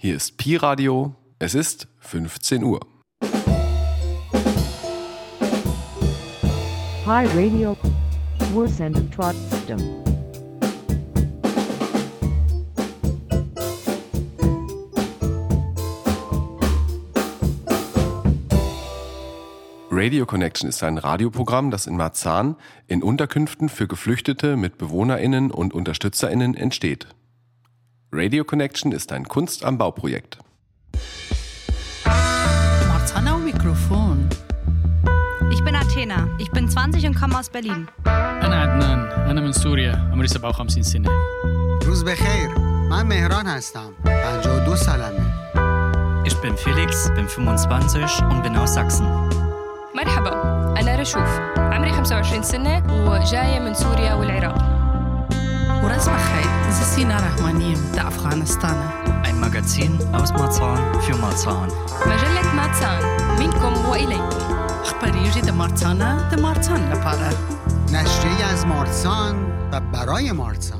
Hier ist Pi Radio. Es ist 15 Uhr. Pi Radio. Wir senden trotzdem. Radio Connection ist ein Radioprogramm, das in Marzahn in Unterkünften für Geflüchtete mit BewohnerInnen und UnterstützerInnen entsteht. Radio Connection ist ein Kunst am Bauprojekt. Marzahn au Mikrofon. Ich bin Athena. Ich bin 20 und komme aus Berlin. أنا عدنان أنا من سوريا عمري 57 سنة روز بخیر من مهران هستم 52 سالمه Ich bin Felix, bin 25 und bin aus Sachsen. مرحبا أنا رشوف عمري 25 سنة وجاية من سوريا والعراق Uraz Bachai, das ist Sina Rahmanim, der Afghanistan. Ein Magazin aus Marzahn für Marzahn. مجلة ماتسان منكم وإليكم أخبار يجي مارتانا ده مارتان لپاره. نشریه از مارسان و برای مارسان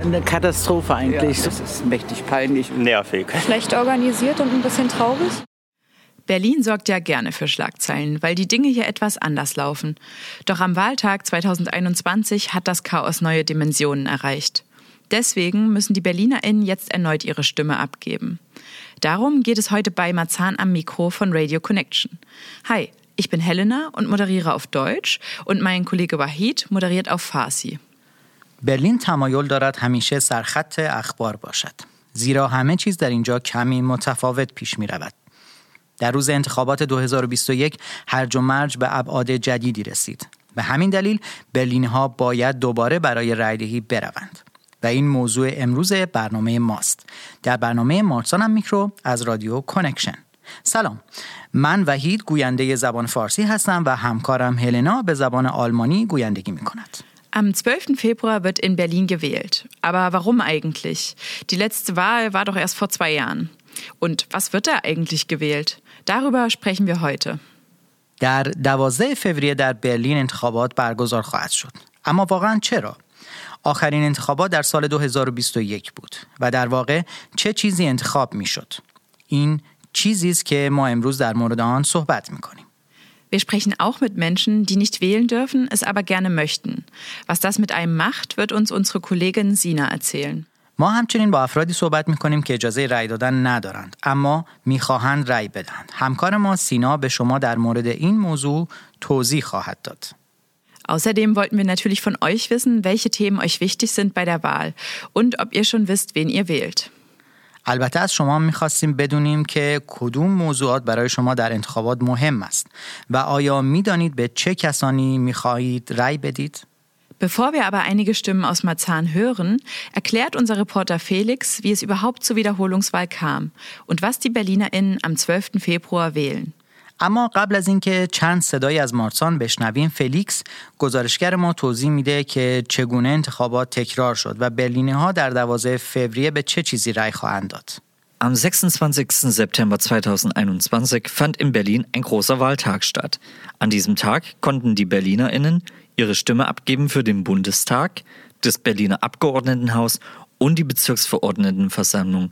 Eine Katastrophe eigentlich. Das ist mächtig peinlich. Nervig. schlecht organisiert und ein bisschen traurig. Berlin sorgt ja gerne für Schlagzeilen, weil die Dinge hier etwas anders laufen. Doch am Wahltag 2021 hat das Chaos neue Dimensionen erreicht. Deswegen müssen die BerlinerInnen jetzt erneut ihre Stimme abgeben. Darum geht es heute bei Marzahn am Mikro von Radio Connection. Hi, ich bin Helena und moderiere auf Deutsch und mein Kollege Wahid moderiert auf Farsi. برلین تمایل دارد همیشه سرخط اخبار باشد زیرا همه چیز در اینجا کمی متفاوت پیش می رود. در روز انتخابات 2021 هرج و مرج به ابعاد جدیدی رسید. به همین دلیل برلینی ها باید دوباره برای رایدهی بروند. و این موضوع امروز برنامه ماست. در برنامه مارسان هم میکرو از رادیو کنکشن. سلام من وحید گوینده زبان فارسی هستم و همکارم هلنا به زبان آلمانی گویندگی می کند. Am 12. Februar wird in Berlin gewählt. Aber warum eigentlich? Die letzte Wahl war doch erst vor zwei Jahren. Und was wird da eigentlich gewählt? Darüber sprechen wir heute. در 12 فوریه در برلین انتخابات برگزار خواهد شد. اما واقعا چرا؟ آخرین انتخابات در سال 2021 بود و در واقع چه چیزی انتخاب می شد؟ این چیزی است که ما امروز در مورد آن صحبت می کنیم. Wir sprechen auch mit Menschen, die nicht wählen dürfen, es aber gerne möchten. Was das mit einem macht, wird uns unsere Kollegin Sina erzählen. ما همچنین با افرادی صحبت می کنیم که اجازه رأی دادن ندارند اما می‌خواهند رأی بدهند. همکار ما سینا به شما در مورد این موضوع توضیح خواهد داد. Außerdem wollten wir natürlich von euch wissen, welche Themen euch wichtig sind bei der Wahl und ob ihr schon wisst, wen ihr wählt. البته از شما می‌خواستیم بدونیم که کدوم موضوعات برای شما در انتخابات مهم است و آیا می‌دانید به چه کسانی می‌خواهید رأی بدید؟ Bevor wir aber einige Stimmen aus Marzahn hören, erklärt unser Reporter Felix, wie es überhaupt zur Wiederholungswahl kam und was die BerlinerInnen am 12. Februar wählen. اما قبل از اینکه چند صدای از مارسان بشنویم فلیکس گزارشگر ما توضیح میده که چگونه انتخابات تکرار شد و برلینی ها در 12 فوریه به چه چیزی رأی خواهند داد. Am 26. September 2021 fand in Berlin ein großer Wahltag statt. An diesem Tag konnten die BerlinerInnen ihre Stimme abgeben für den Bundestag, das Berliner Abgeordnetenhaus und die Bezirksverordnetenversammlung.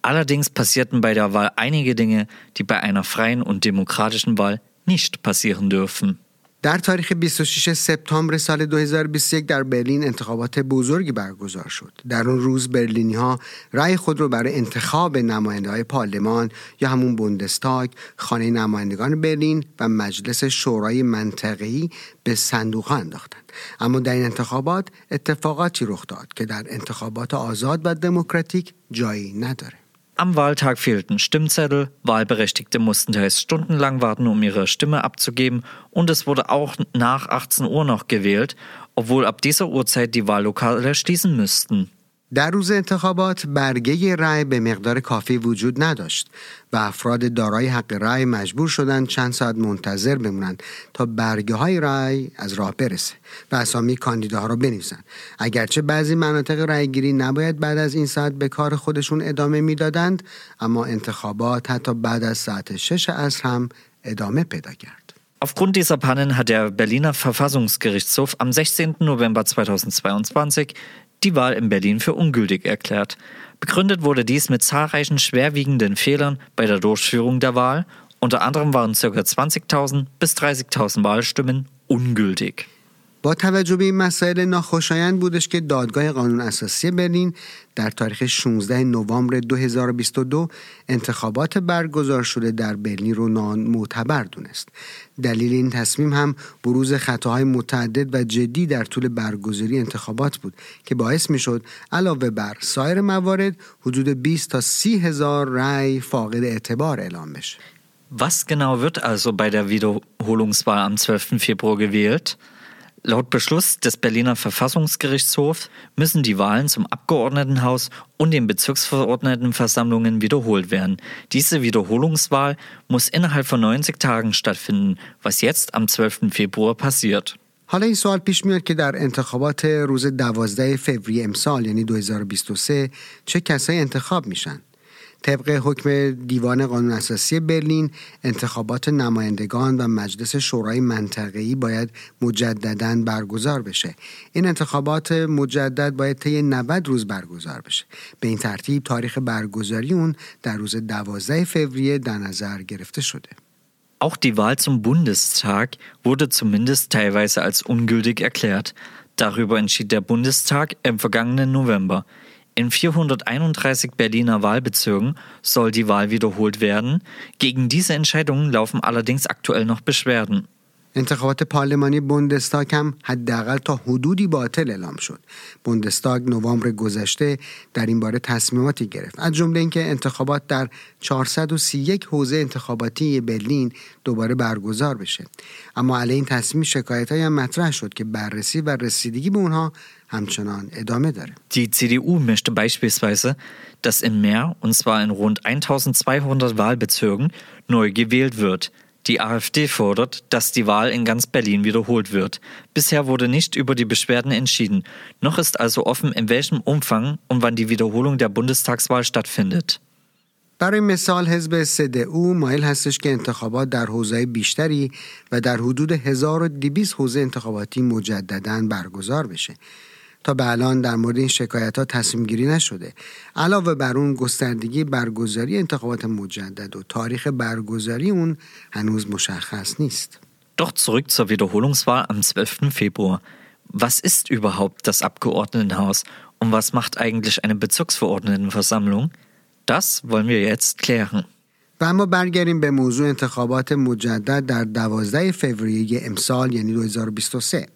Allerdings passierten bei der Wahl einige Dinge, die bei einer freien und demokratischen Wahl nicht passieren dürfen. در تاریخ 26 سپتامبر سال 2021 در برلین انتخابات بزرگی برگزار شد. در اون روز برلینی ها رأی خود رو برای انتخاب نماینده های پارلمان یا همون بوندستاگ، خانه نمایندگان برلین و مجلس شورای منطقه‌ای به صندوق ها انداختند. اما در این انتخابات اتفاقاتی رخ داد که در انتخابات آزاد و دموکراتیک جایی نداره. Am Wahltag fehlten Stimmzettel, Wahlberechtigte mussten teils stundenlang warten, um ihre Stimme abzugeben und es wurde auch nach 18 Uhr noch gewählt, obwohl ab dieser Uhrzeit die Wahllokale schließen müssten. در روز انتخابات برگه رأی به مقدار کافی وجود نداشت و افراد دارای حق رأی مجبور شدند چند ساعت منتظر بمونند تا برگه های رأی از راه برسه و اسامی کاندیداها رو بنویسند اگرچه بعضی مناطق رأیگیری نباید بعد از این ساعت به کار خودشون ادامه می‌دادند اما انتخابات حتی بعد از ساعت شش عصر هم ادامه پیدا کرد Aufgrund dieser Pannen hat der Berliner Verfassungsgerichtshof am 16. November 2022 die Wahl in Berlin für ungültig erklärt. Begründet wurde dies mit zahlreichen schwerwiegenden Fehlern bei der Durchführung der Wahl. Unter anderem waren ca. 20.000 bis 30.000 Wahlstimmen ungültig. با توجه به این مسائل ناخوشایند بودش که دادگاه قانون اساسی برلین در تاریخ 16 نوامبر 2022 انتخابات برگزار شده در برلین رو معتبر دونست. دلیل این تصمیم هم بروز خطاهای متعدد و جدی در طول برگزاری انتخابات بود که باعث می شد علاوه بر سایر موارد حدود 20 تا 30 هزار رأی فاقد اعتبار اعلام بشه. Was genau wird also bei der Wiederholungswahl am 12. Februar gewählt? Laut Beschluss des Berliner Verfassungsgerichtshofs müssen die Wahlen zum Abgeordnetenhaus und den Bezirksverordnetenversammlungen wiederholt werden. Diese Wiederholungswahl muss innerhalb von 90 Tagen stattfinden, was jetzt am 12. Februar passiert. حالا این سوال پیش میاد که در انتخابات روز 12 فوریه امسال یعنی 2023 چه کسایی انتخاب میشن؟ طبق حکم دیوان قانون اساسی برلین انتخابات نمایندگان و مجلس شورای منطقه‌ای باید مجددا برگزار بشه این انتخابات مجدد باید طی 90 روز برگزار بشه به این ترتیب تاریخ برگزاری اون در روز 12 فوریه در نظر گرفته شده Auch die Wahl zum Bundestag wurde zumindest teilweise als ungültig erklärt. Darüber entschied der Bundestag im vergangenen November. In 431 Berliner Wahlbezirken soll die Wahl wiederholt werden. Gegen diese Entscheidungen laufen allerdings aktuell noch Beschwerden. انتخابات پارلمانی بوندستاگ هم حداقل تا حدودی باطل اعلام شد. بوندستاگ نوامبر گذشته در این باره تصمیماتی گرفت. از جمله اینکه انتخابات در 431 حوزه انتخاباتی برلین دوباره برگزار بشه. اما علیه این تصمیم شکایت هم مطرح شد که بررسی و رسیدگی به اونها همچنان ادامه داره. Die CDU möchte beispielsweise, dass in Mehr, und zwar in rund 1200 Wahlbezirken, neu gewählt wird. Die AfD fordert, dass die Wahl in ganz Berlin wiederholt wird. Bisher wurde nicht über die Beschwerden entschieden. Noch ist also offen, in welchem Umfang und wann die Wiederholung der Bundestagswahl stattfindet. برای مثال حزب سدئو مایل هستش که انتخابات در حوزه بیشتری و در حدود 1200 حوزه انتخاباتی مجددا برگزار بشه. تا به الان در مورد این شکایت ها تصمیم گیری نشده علاوه بر اون گستردگی برگزاری انتخابات مجدد و تاریخ برگزاری اون هنوز مشخص نیست Doch zurück zur Wiederholungswahl am 12. Februar. Was ist überhaupt das Abgeordnetenhaus und was macht eigentlich eine Bezirksverordnetenversammlung? Das wollen wir jetzt klären. و اما برگردیم به موضوع انتخابات مجدد در 12 فوریه امسال یعنی 2023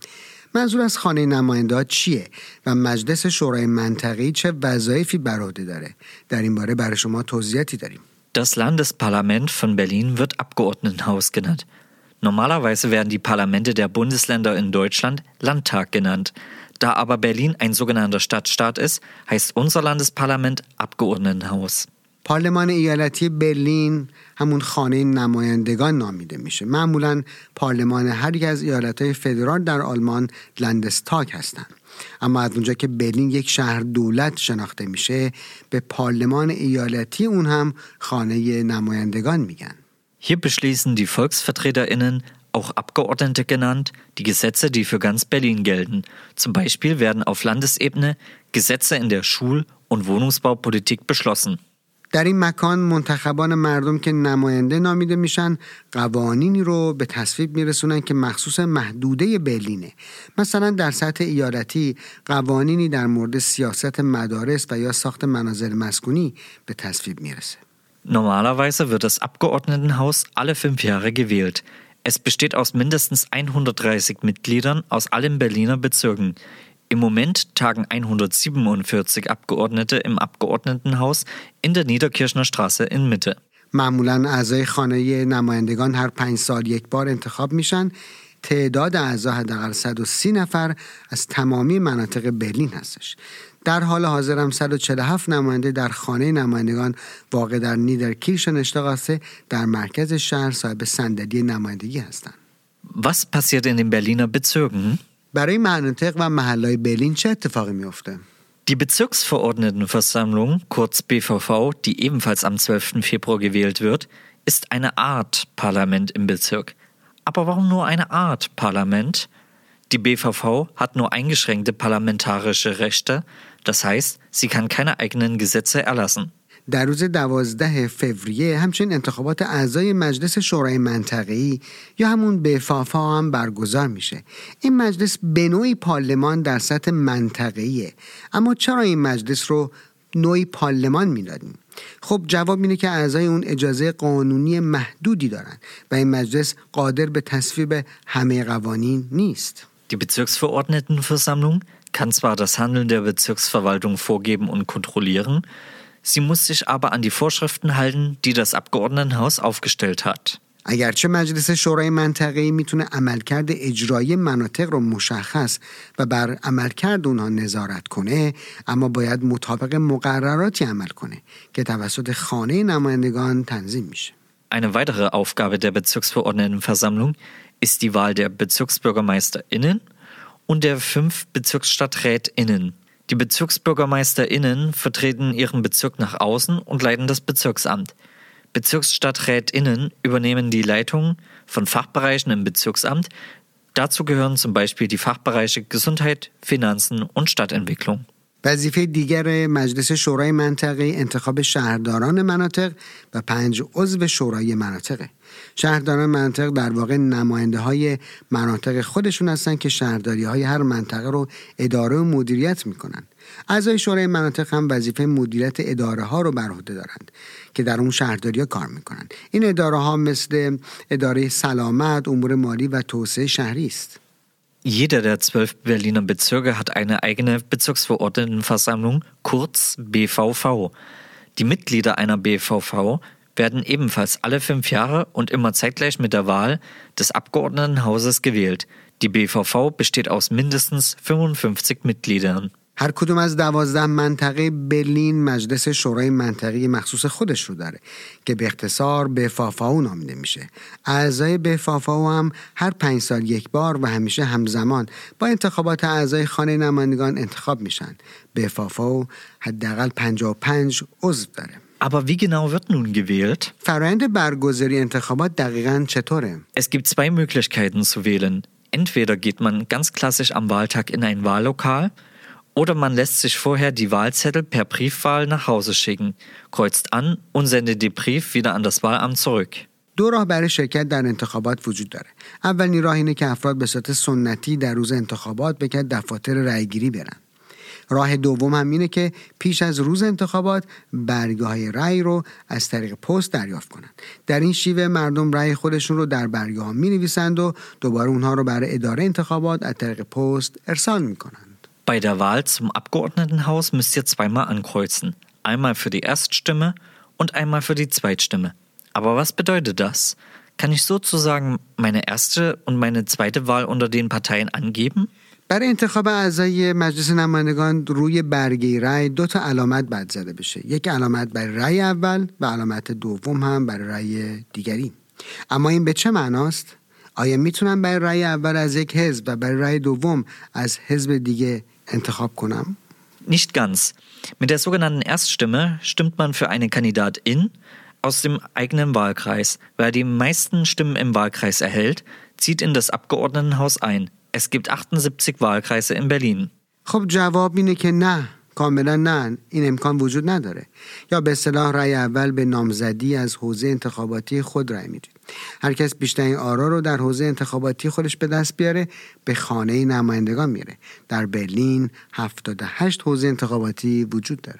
منظور از خانه نماینده چیه و مجلس شورای منطقی چه وظایفی بر عهده داره در این باره برای شما توضیحاتی داریم Das Landesparlament von Berlin wird Abgeordnetenhaus genannt. Normalerweise werden die Parlamente der Bundesländer in Deutschland Landtag genannt. Da aber Berlin ein sogenannter Stadtstaat ist, heißt unser Landesparlament Abgeordnetenhaus. پارلمان ایالتی برلین همون خانه نمایندگان نامیده میشه معمولا پارلمان هر یک از ایالتهای فدرال در آلمان لندستاک هستند اما از اونجا که برلین یک شهر دولت شناخته میشه به پارلمان ایالتی اون هم خانه نمایندگان میگن Hier beschließen die VolksvertreterInnen, auch Abgeordnete genannt, die Gesetze, die für ganz Berlin gelten. Zum Beispiel werden auf Landesebene Gesetze in der Schul- und Wohnungsbaupolitik beschlossen. در این مکان منتخبان مردم که نماینده نامیده میشن قوانینی رو به تصویب میرسونن که مخصوص محدوده برلینه مثلا در سطح ایالتی قوانینی در مورد سیاست مدارس و یا ساخت منازل مسکونی به تصویب می‌رسه Normalerweise wird das Abgeordnetenhaus alle fünf Jahre gewählt. Es besteht aus mindestens 130 Mitgliedern aus allen Berliner Bezirken. Im Moment tagen 147 Abgeordnete im Abgeordnetenhaus in der Niederkirchner Straße in Mitte. معمولا اعضای خانه نمایندگان هر پنج سال یک بار انتخاب میشن تعداد اعضا حداقل 130 نفر از تمامی مناطق برلین هستش در حال حاضر هم 147 نماینده در خانه نمایندگان واقع در نیدرکیرشن اشتغاسه در مرکز شهر صاحب صندلی نمایندگی هستند. Was passiert in den Berliner Bezirken? برای مناطق و محلهای برلین چه اتفاقی میفته؟ Die Bezirksverordnetenversammlung, kurz BVV, die ebenfalls am 12. Februar gewählt wird, ist eine Art Parlament im Bezirk. Aber warum nur eine Art Parlament? Die BVV hat nur eingeschränkte parlamentarische Rechte, das heißt, sie kann keine eigenen Gesetze erlassen. در روز 12 فوریه همچنین انتخابات اعضای مجلس شورای منطقه‌ای یا همون بفافا هم برگزار میشه. این مجلس به نوعی پارلمان در سطح منطقه‌ایه. اما چرا این مجلس رو نوعی پارلمان می‌دادیم؟ خب جواب اینه که اعضای اون اجازه قانونی محدودی دارن و این مجلس قادر به تصویب همه قوانین نیست. Die Bezirksverordnetenversammlung kann zwar das Handeln der Bezirksverwaltung vorgeben und kontrollieren, sie muss sich aber an die Vorschriften halten, die das Abgeordnetenhaus aufgestellt hat. اگرچه مجلس شورای منطقه‌ای میتونه عملکرد اجرایی مناطق رو مشخص و بر عملکرد اونها نظارت کنه اما باید مطابق مقرراتی عمل کنه که توسط خانه نمایندگان تنظیم میشه Eine weitere Aufgabe der Bezirksverordnetenversammlung ist die Wahl der BezirksbürgermeisterInnen und der fünf BezirksstadträtInnen. Die BezirksbürgermeisterInnen vertreten ihren Bezirk nach außen und leiten das Bezirksamt. BezirksstadträtInnen übernehmen die Leitung von Fachbereichen im Bezirksamt. Dazu gehören zum Beispiel die Fachbereiche Gesundheit, Finanzen und Stadtentwicklung. وظیفه دیگر مجلس شورای منطقه انتخاب شهرداران مناطق و پنج عضو شورای مناطقه شهرداران مناطق در واقع نماینده های مناطق خودشون هستن که شهرداری های هر منطقه رو اداره و مدیریت می‌کنن. اعضای شورای مناطق هم وظیفه مدیریت اداره ها رو بر عهده دارند که در اون شهرداری ها کار می‌کنن. این اداره ها مثل اداره سلامت امور مالی و توسعه شهری است. Jeder der zwölf Berliner Bezirke hat eine eigene Bezirksverordnetenversammlung, kurz BVV. Die Mitglieder einer BVV werden ebenfalls alle fünf Jahre und immer zeitgleich mit der Wahl des Abgeordnetenhauses gewählt. Die BVV besteht aus mindestens 55 Mitgliedern. هر کدوم از دوازده منطقه برلین مجلس شورای منطقی مخصوص خودش رو داره که به اختصار به فافاو نامیده میشه اعضای به فافاو هم هر پنج سال یک بار و همیشه همزمان با انتخابات اعضای خانه نمایندگان انتخاب میشن به فافاو حداقل 55 عضو داره Aber wie genau wird nun gewählt? فرایند برگزاری انتخابات دقیقا چطوره؟ Es gibt zwei Möglichkeiten zu wählen. Entweder geht man ganz klassisch am Wahltag in ein Wahllokal oder man lässt sich vorher die Wahlzettel per Briefwahl nach Hause schicken, kreuzt an und sendet den Brief wieder an das Wahlamt zurück. دو راه برای شرکت در انتخابات وجود داره اولین راه اینه که افراد به صورت سنتی در روز انتخابات به دفتر رأیگیری برن راه دوم هم اینه که پیش از روز انتخابات برگه های رأی رو از طریق پست دریافت کنند. در این شیوه مردم رأی خودشون رو در برگه ها می نویسند و دوباره اونها رو برای اداره انتخابات از طریق پست ارسال می کنند. Bei der Wahl zum Abgeordnetenhaus müsst ihr zweimal ankreuzen. Einmal für die Erststimme und einmal für die Zweitstimme. Aber was bedeutet das? Kann ich sozusagen meine erste und meine zweite Wahl unter den Parteien angeben? برای انتخاب اعضای مجلس نمایندگان روی برگه رأی دو تا علامت بد زده بشه یک علامت برای رأی اول و علامت دوم هم برای رأی دیگری اما این به چه معناست آیا میتونم برای رأی اول از یک حزب و برای رأی دوم از حزب دیگه انتخاب کنم Nicht ganz. Mit der sogenannten Erststimme stimmt man für eine Kandidatin aus dem eigenen Wahlkreis. Wer die meisten Stimmen im Wahlkreis erhält, zieht in das Abgeordnetenhaus ein. Es gibt 78 Wahlkreise in Berlin. خب جواب اینه که نه کاملا نه این امکان وجود نداره یا به اصطلاح رأی اول به نامزدی از حوزه انتخاباتی خود رأی میدید هر کس بیشترین آرا رو در حوزه انتخاباتی خودش به دست بیاره به خانه نمایندگان میره در برلین 78 حوزه انتخاباتی وجود داره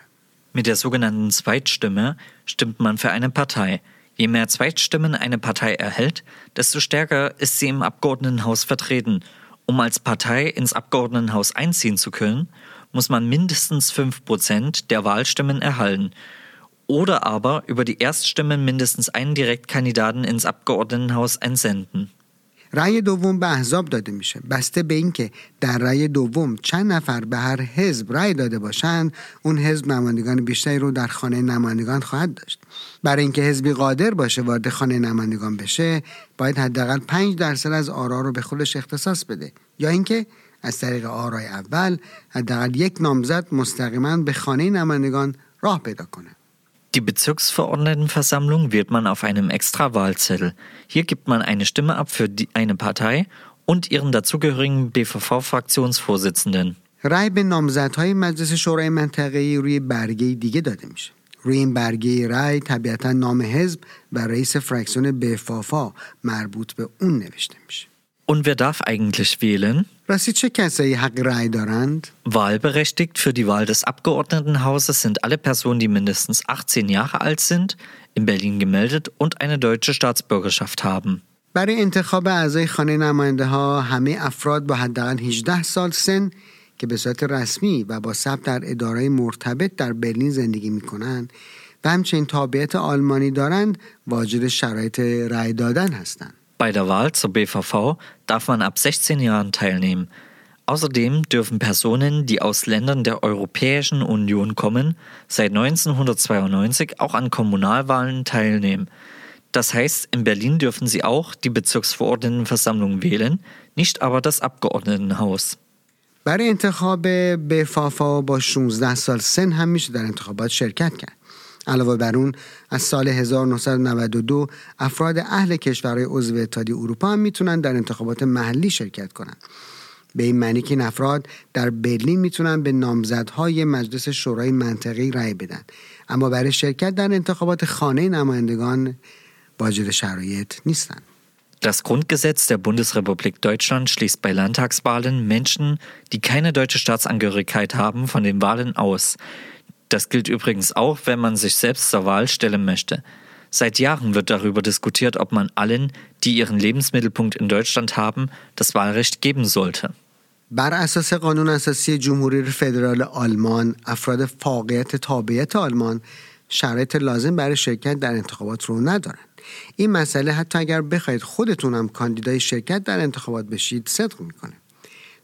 Mit der sogenannten Zweitstimme stimmt man für eine Partei. Je mehr Zweitstimmen eine Partei erhält, desto stärker ist sie im Abgeordnetenhaus vertreten. Um als Partei ins Abgeordnetenhaus einziehen zu können, muss man mindestens 5% der Wahlstimmen erhalten. Oder aber über die Erststimmen mindestens einen Direktkandidaten ins Abgeordnetenhaus entsenden. رأی دوم به احزاب داده میشه. بسته به اینکه در رأی دوم چند نفر به هر حزب رأی داده باشند اون حزب نمایندگان بیشتری رو در خانه نمایندگان خواهد داشت. برای اینکه حزبی قادر باشه وارد خانه نمایندگان بشه باید حداقل 5 درصد از آرا رو به خودش اختصاص بده. یا اینکه از طریق آرای اول حداقل یک نامزد مستقیما به خانه نمایندگان راه پیدا کنه Die Bezirksverordnetenversammlung wählt man auf einem Extrawahlzettel. Hier gibt man eine Stimme ab für die, eine Partei und ihren dazugehörigen BVV-Fraktionsvorsitzenden. رأی به نامزدهای مجلس شورای منطقه‌ای روی برگه دیگه داده میشه. روی این برگه رأی طبیعتا نام حزب و رئیس فرکسیون بفافا مربوط به اون نوشته میشه. Und wer darf eigentlich wählen? راستی چه کسایی حق رأی دارند؟ Wahlberechtigt für die Wahl des Abgeordnetenhauses sind alle Personen, die mindestens 18 Jahre alt sind, in Berlin gemeldet und eine deutsche Staatsbürgerschaft haben. برای انتخاب اعضای خانه نماینده ها همه افراد با حداقل 18 سال سن که به صورت رسمی و با ثبت در اداره مرتبط در برلین زندگی می کنند و همچنین تابعیت آلمانی دارند واجد شرایط رأی دادن هستند. Bei der Wahl zur BVV darf man ab 16 Jahren teilnehmen. Außerdem dürfen Personen, die aus Ländern der Europäischen Union kommen, seit 1992 auch an Kommunalwahlen teilnehmen. Das heißt, in Berlin dürfen sie auch die Bezirksverordnetenversammlung wählen, nicht aber das Abgeordnetenhaus. برای انتخاب بفافا با 16 سال سن هم میشه در انتخابات شرکت کرد. علاوه بر اون از سال 1992 افراد اهل کشورهای عضو اتحادیه اروپا هم می‌تونن در انتخابات محلی شرکت کنند. به این معنی که این افراد در برلین می‌تونن به نامزدهای مجلس شورای منطقی رأی بدن اما برای شرکت در انتخابات خانه نمایندگان واجد شرایط نیستند. Das Grundgesetz der Bundesrepublik Deutschland schließt bei Landtagswahlen Menschen, die keine deutsche Staatsangehörigkeit haben, von den Wahlen aus. Das gilt übrigens auch, wenn man sich selbst zur Wahl stellen möchte. Seit Jahren wird darüber diskutiert, ob man allen, die ihren Lebensmittelpunkt in Deutschland haben, das Wahlrecht geben sollte. بر اساس قانون اساسی جمهوری فدرال آلمان افراد فاقیت تابعیت آلمان شرایط لازم برای شرکت در انتخابات رو ندارند این مسئله حتی اگر بخواید خودتون هم کاندیدای شرکت در انتخابات بشید صدق میکنه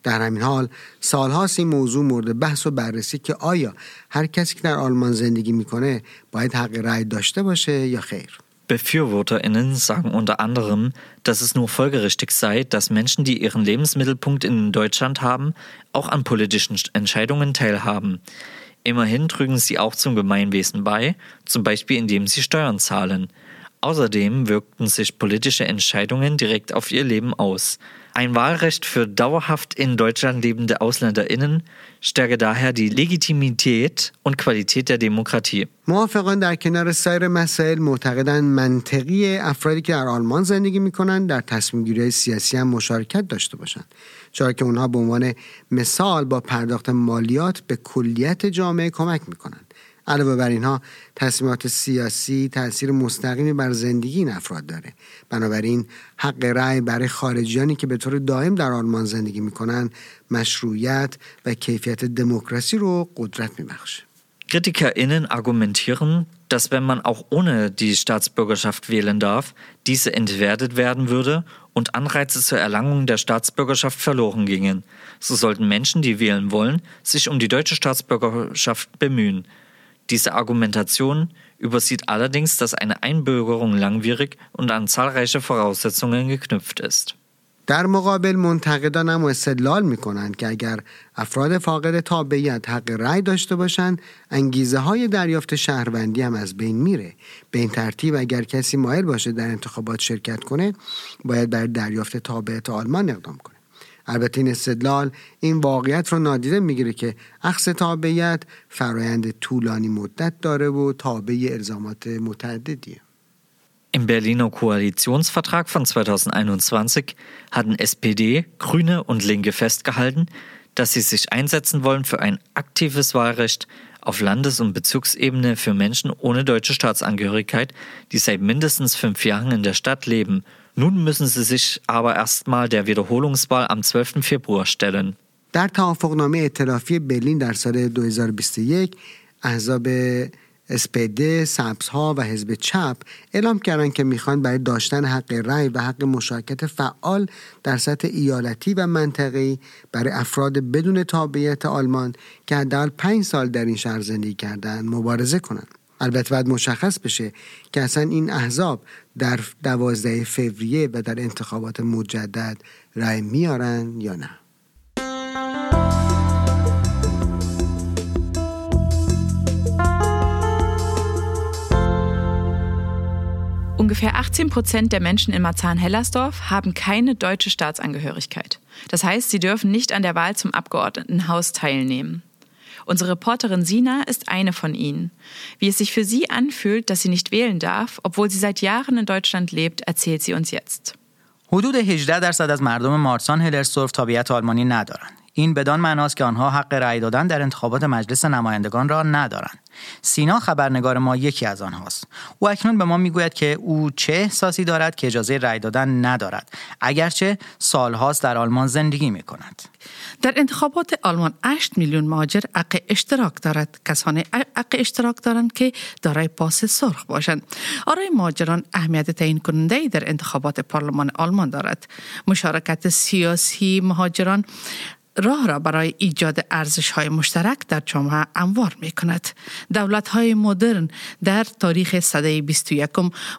در همین حال سالهاست این موضوع مورد بحث و بررسی که آیا هر کسی که در آلمان زندگی میکنه باید حق رأی داشته باشه یا خیر BefürworterInnen sagen unter anderem, dass es nur folgerichtig sei, dass Menschen, die ihren Lebensmittelpunkt in Deutschland haben, auch an politischen Entscheidungen teilhaben. Immerhin trügen sie auch zum Gemeinwesen bei, zum Beispiel indem sie Steuern zahlen. Außerdem wirkten sich politische Entscheidungen direkt auf ihr Leben aus. Ein Wahlrecht für dauerhaft in Deutschland lebende AusländerInnen stärke daher die Legitimität und Qualität der Demokratie. موافقان در کنار سایر مسائل معتقدند منطقی افرادی که در آلمان زندگی می‌کنند در تصمیم گیری سیاسی هم مشارکت داشته باشند چرا که اونها به عنوان مثال با پرداخت مالیات به کلیت جامعه کمک می‌کنند علاوه بر اینها تصمیمات سیاسی تاثیر مستقیمی بر زندگی این افراد داره بنابراین حق رأی برای خارجیانی که به طور دائم در آلمان زندگی میکنن مشروعیت و کیفیت دموکراسی رو قدرت میبخشه KritikerInnen argumentieren, dass wenn man auch ohne die Staatsbürgerschaft wählen darf, diese entwertet werden würde und Anreize zur Erlangung der Staatsbürgerschaft verloren gingen. So sollten Menschen, die wählen wollen, sich um die deutsche Staatsbürgerschaft bemühen. Diese Argumentation übersieht allerdings, dass eine Einbürgerung langwierig und an zahlreiche Voraussetzungen geknüpft ist. در مقابل منتقدان هم استدلال می کنند که اگر افراد فاقد تابعیت حق رأی داشته باشند انگیزه های دریافت شهروندی هم از بین میره به این ترتیب اگر کسی مایل باشه در انتخابات شرکت کنه باید بر دریافت تابعیت آلمان اقدام کنه البته این استدلال این واقعیت رو نادیده میگیره که اخذ تابعیت فرایند طولانی مدت داره و تابع الزامات متعددیه Im Berliner Koalitionsvertrag von 2021 hatten SPD, Grüne und Linke festgehalten, dass sie sich einsetzen wollen für ein aktives Wahlrecht auf Landes- und Bezirksebene für Menschen ohne deutsche Staatsangehörigkeit, die seit mindestens fünf Jahren in der Stadt leben. Nun müssen sie sich aber erstmal der Wiederholungswahl am 12. Februar stellen. در توافقنامه ائتلافی برلین در سال 2021 احزاب اسپد، سبزها و حزب چپ اعلام کردند که می‌خوان برای داشتن حق رأی و حق مشارکت فعال در سطح ایالتی و منطقه‌ای برای افراد بدون تابعیت آلمان که حداقل پنج سال در این شهر زندگی کردن مبارزه کنند. البته باید مشخص بشه که اصلا این احزاب در دوازده فوریه و در انتخابات مجدد رأی میارن یا نه Ungefähr 18 Prozent der Menschen in Marzahn-Hellersdorf haben keine deutsche Staatsangehörigkeit. Das heißt, sie dürfen nicht an der Wahl zum Abgeordnetenhaus teilnehmen. Unsere Reporterin Sina ist eine von ihnen. Wie es sich für sie anfühlt, dass sie nicht wählen darf, obwohl sie seit Jahren in Deutschland lebt, erzählt sie uns jetzt. حدود 18 درصد از مردم مارسان هلرسورف تابعیت آلمانی ندارند. این بدان معناست که آنها حق رأی دادن در انتخابات مجلس نمایندگان را ندارند. سینا خبرنگار ما یکی از آنهاست. او اکنون به ما می‌گوید که او چه احساسی دارد که اجازه رأی دادن ندارد اگرچه سالهاست در آلمان زندگی می کند. در انتخابات آلمان 8 میلیون مهاجر حق اشتراک دارد کسانی حق اشتراک دارند که دارای پاس سرخ باشند آرای مهاجران اهمیت تعیین کننده در انتخابات پارلمان آلمان دارد مشارکت سیاسی مهاجران راه را برای ایجاد ارزش های مشترک در جامعه اموار می کند. دولت های مدرن در تاریخ صده 21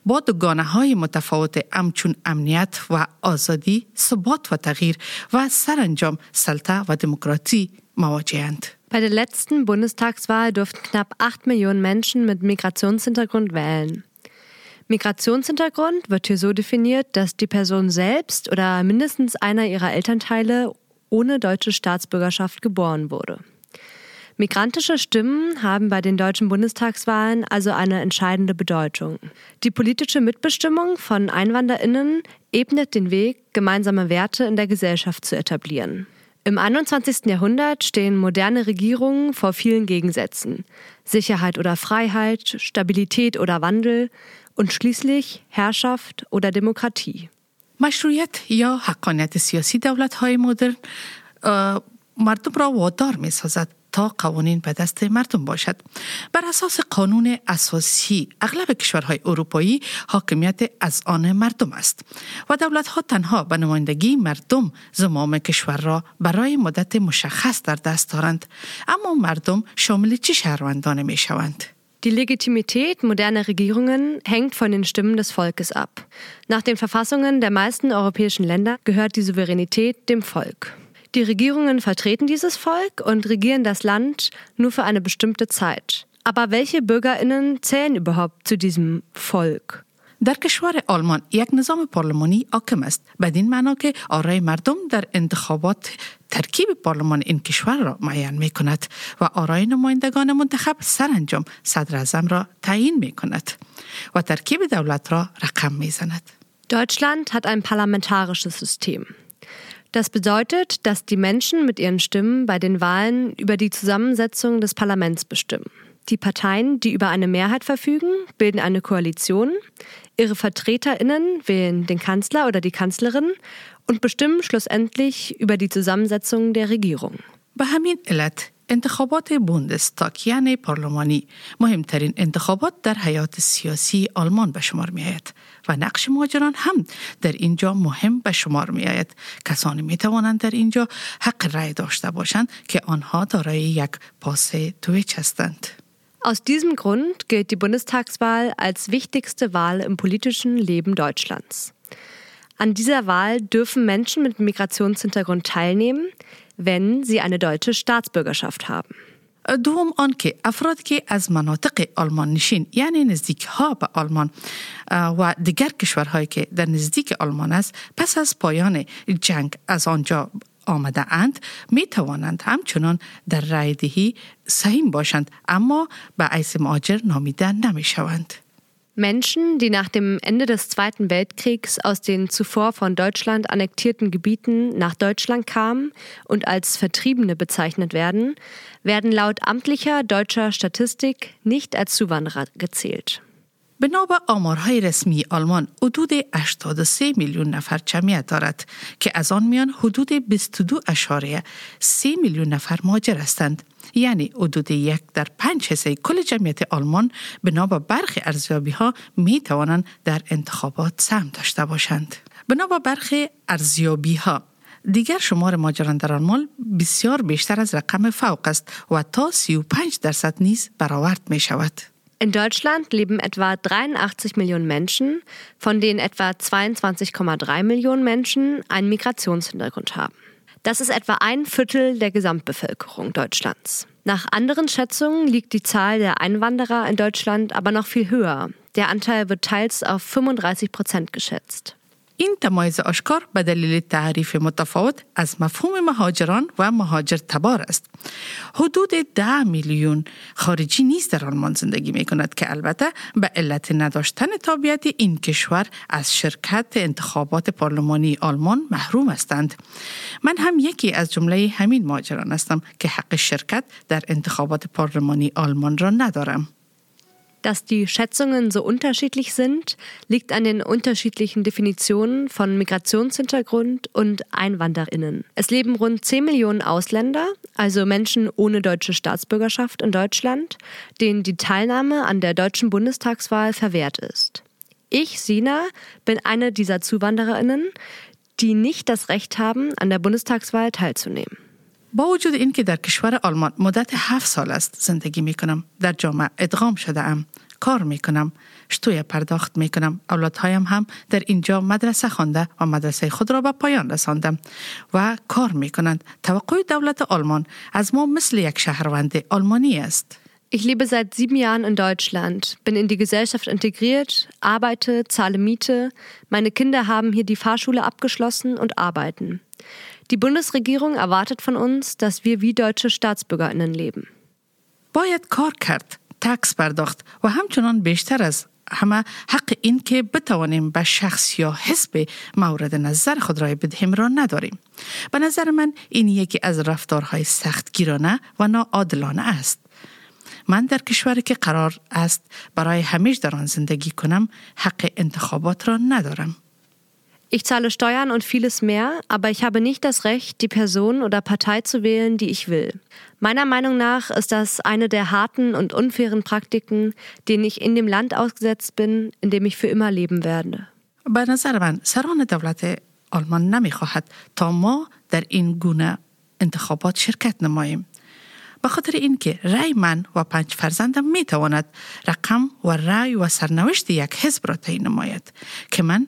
با دوگانه های متفاوت امچون امنیت و آزادی، ثبات و تغییر و سرانجام سلطه و دموکراتی مواجهند. Bei der letzten Bundestagswahl durften knapp 8 Millionen Menschen mit Migrationshintergrund wählen. Migrationshintergrund wird hier so definiert, dass die Person selbst oder mindestens einer ihrer Elternteile ohne deutsche Staatsbürgerschaft geboren wurde. Migrantische Stimmen haben bei den deutschen Bundestagswahlen also eine entscheidende Bedeutung. Die politische Mitbestimmung von Einwanderinnen ebnet den Weg, gemeinsame Werte in der Gesellschaft zu etablieren. Im 21. Jahrhundert stehen moderne Regierungen vor vielen Gegensätzen. Sicherheit oder Freiheit, Stabilität oder Wandel und schließlich Herrschaft oder Demokratie. مشروعیت یا حقانیت سیاسی دولت های مدرن مردم را وادار می سازد تا قوانین به دست مردم باشد. بر اساس قانون اساسی اغلب کشورهای اروپایی حاکمیت از آن مردم است و دولت ها تنها به نمایندگی مردم زمام کشور را برای مدت مشخص در دست دارند. اما مردم شامل چه شهروندان می شوند Die Legitimität moderner Regierungen hängt von den Stimmen des Volkes ab. Nach den Verfassungen der meisten europäischen Länder gehört die Souveränität dem Volk. Die Regierungen vertreten dieses Volk und regieren das Land nur für eine bestimmte Zeit. Aber welche Bürgerinnen zählen überhaupt zu diesem Volk? در کشور آلمان یک نظام پارلمانی حاکم است بدین معنا که آرای مردم در انتخابات ترکیب پارلمان این کشور را معین می کند و آرای نمایندگان منتخب سرانجام صدر اعظم را تعیین می کند و ترکیب دولت را رقم می زند. Deutschland hat ein parlamentarisches System. Das bedeutet, dass die Menschen mit ihren Stimmen bei den Wahlen über die Zusammensetzung des Parlaments bestimmen. Die Parteien, die über eine Mehrheit verfügen, bilden eine Koalition. Ihre VertreterInnen wählen den Kanzler oder die Kanzlerin und bestimmen schlussendlich über die Zusammensetzung der Regierung. به همین علت انتخابات بوندستاک یعنی پارلمانی مهمترین انتخابات در حیات سیاسی آلمان به شمار می آید و نقش مهاجران هم در اینجا مهم به شمار می آید کسانی می توانند در اینجا حق رأی داشته باشند که آنها دارای یک پاس تویچ هستند Aus diesem Grund gilt die Bundestagswahl als wichtigste Wahl im politischen Leben Deutschlands. An dieser Wahl dürfen Menschen mit Migrationshintergrund teilnehmen, wenn sie eine deutsche Staatsbürgerschaft haben. دوم آن که افراد که از مناطق آلمان نشین یعنی نزدیک ها به آلمان و دیگر کشورهایی که در نزدیک آلمان است پس از پایان جنگ از آنجا آمده اند می توانند همچنان در رای دهی سهیم باشند اما به عیس مهاجر نامیده نمی شوند. Menschen, die nach dem Ende des Zweiten Weltkriegs aus den zuvor von Deutschland annektierten Gebieten nach Deutschland kamen und als Vertriebene bezeichnet werden, werden laut amtlicher deutscher Statistik nicht als Zuwanderer gezählt. بنا به آمارهای رسمی آلمان حدود 83 میلیون نفر جمعیت دارد که از آن میان حدود 22 اشاره 3 میلیون نفر مهاجر هستند یعنی حدود یک در پنج حصه کل جمعیت آلمان بنا به برخی ارزیابی ها می توانند در انتخابات سهم داشته باشند بنا به برخی ارزیابی ها دیگر شمار ماجران در آلمان بسیار بیشتر از رقم فوق است و تا 35 درصد نیز برآورد می شود. In Deutschland leben etwa 83 Millionen Menschen, von denen etwa 22,3 Millionen Menschen einen Migrationshintergrund haben. Das ist etwa ein Viertel der Gesamtbevölkerung Deutschlands. Nach anderen Schätzungen liegt die Zahl der Einwanderer in Deutschland aber noch viel höher. Der Anteil wird teils auf 35 Prozent geschätzt. این تمایز آشکار به دلیل تعریف متفاوت از مفهوم مهاجران و مهاجر تبار است. حدود ده میلیون خارجی نیز در آلمان زندگی می کند که البته به علت نداشتن تابعیت این کشور از شرکت انتخابات پارلمانی آلمان محروم هستند. من هم یکی از جمله همین مهاجران هستم که حق شرکت در انتخابات پارلمانی آلمان را ندارم. Dass die Schätzungen so unterschiedlich sind, liegt an den unterschiedlichen Definitionen von Migrationshintergrund und Einwanderinnen. Es leben rund 10 Millionen Ausländer, also Menschen ohne deutsche Staatsbürgerschaft in Deutschland, denen die Teilnahme an der deutschen Bundestagswahl verwehrt ist. Ich, Sina, bin eine dieser Zuwandererinnen, die nicht das Recht haben, an der Bundestagswahl teilzunehmen. با وجود اینکه در کشور آلمان مدت هفت سال است زندگی می کنم در جامعه ادغام شده ام کار می کنم شتوی پرداخت می کنم اولادهایم هم در اینجا مدرسه خوانده و مدرسه خود را به پایان رساندم و کار می کنند توقع دولت آلمان از ما مثل یک شهروند آلمانی است Ich lebe seit sieben Jahren in Deutschland, bin in die Gesellschaft integriert, arbeite, zahle Miete. Meine Kinder haben hier die Fahrschule abgeschlossen und arbeiten. Die Bundesregierung erwartet von uns, dass wir wie deutsche StaatsbürgerInnen leben. باید کار کرد، تکس پرداخت و همچنان بیشتر از همه حق این که بتوانیم به شخص یا حزب مورد نظر خود رای بدهیم را نداریم. به نظر من این یکی از رفتارهای سختگیرانه و ناعادلانه است. من در کشوری که قرار است برای همیش در آن زندگی کنم حق انتخابات را ندارم. Ich zahle Steuern und vieles mehr, aber ich habe nicht das Recht, die Person oder Partei zu wählen, die ich will. Meiner Meinung nach ist das eine der harten und unfairen Praktiken, denen ich in dem Land ausgesetzt bin, in dem ich für immer leben werde. به نظر من سران دولت آلمان نمیخواهد تا ما در این گونه انتخابات شرکت نماییم. به خاطر اینکه رأی من و پنج فرزندم می تواند رقم و رأی و سرنوشت یک حزب را تعیین نماید که من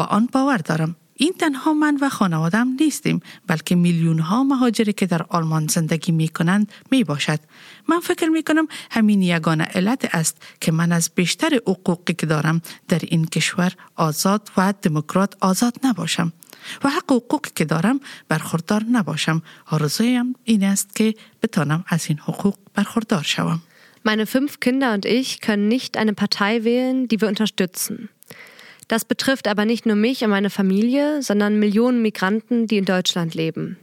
با آن باور دارم این تنها من و خانوادم نیستیم بلکه میلیون ها مهاجری که در آلمان زندگی می کنند می باشد. من فکر می کنم همین یگانه علت است که من از بیشتر حقوقی که دارم در این کشور آزاد و دموکرات آزاد نباشم. و حق حقوقی که دارم برخوردار نباشم. آرزویم این است که بتانم از این حقوق برخوردار شوم. Meine fünf Kinder und ich können nicht eine Partei wählen, die wir unterstützen. Das betrifft aber nicht nur mich und meine Familie, sondern Millionen Migranten, die in Deutschland leben.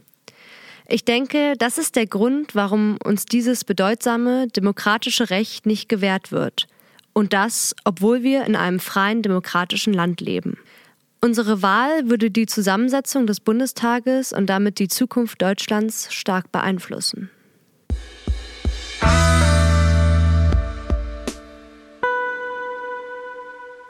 Ich denke, das ist der Grund, warum uns dieses bedeutsame demokratische Recht nicht gewährt wird. Und das, obwohl wir in einem freien demokratischen Land leben. Unsere Wahl würde die Zusammensetzung des Bundestages und damit die Zukunft Deutschlands stark beeinflussen.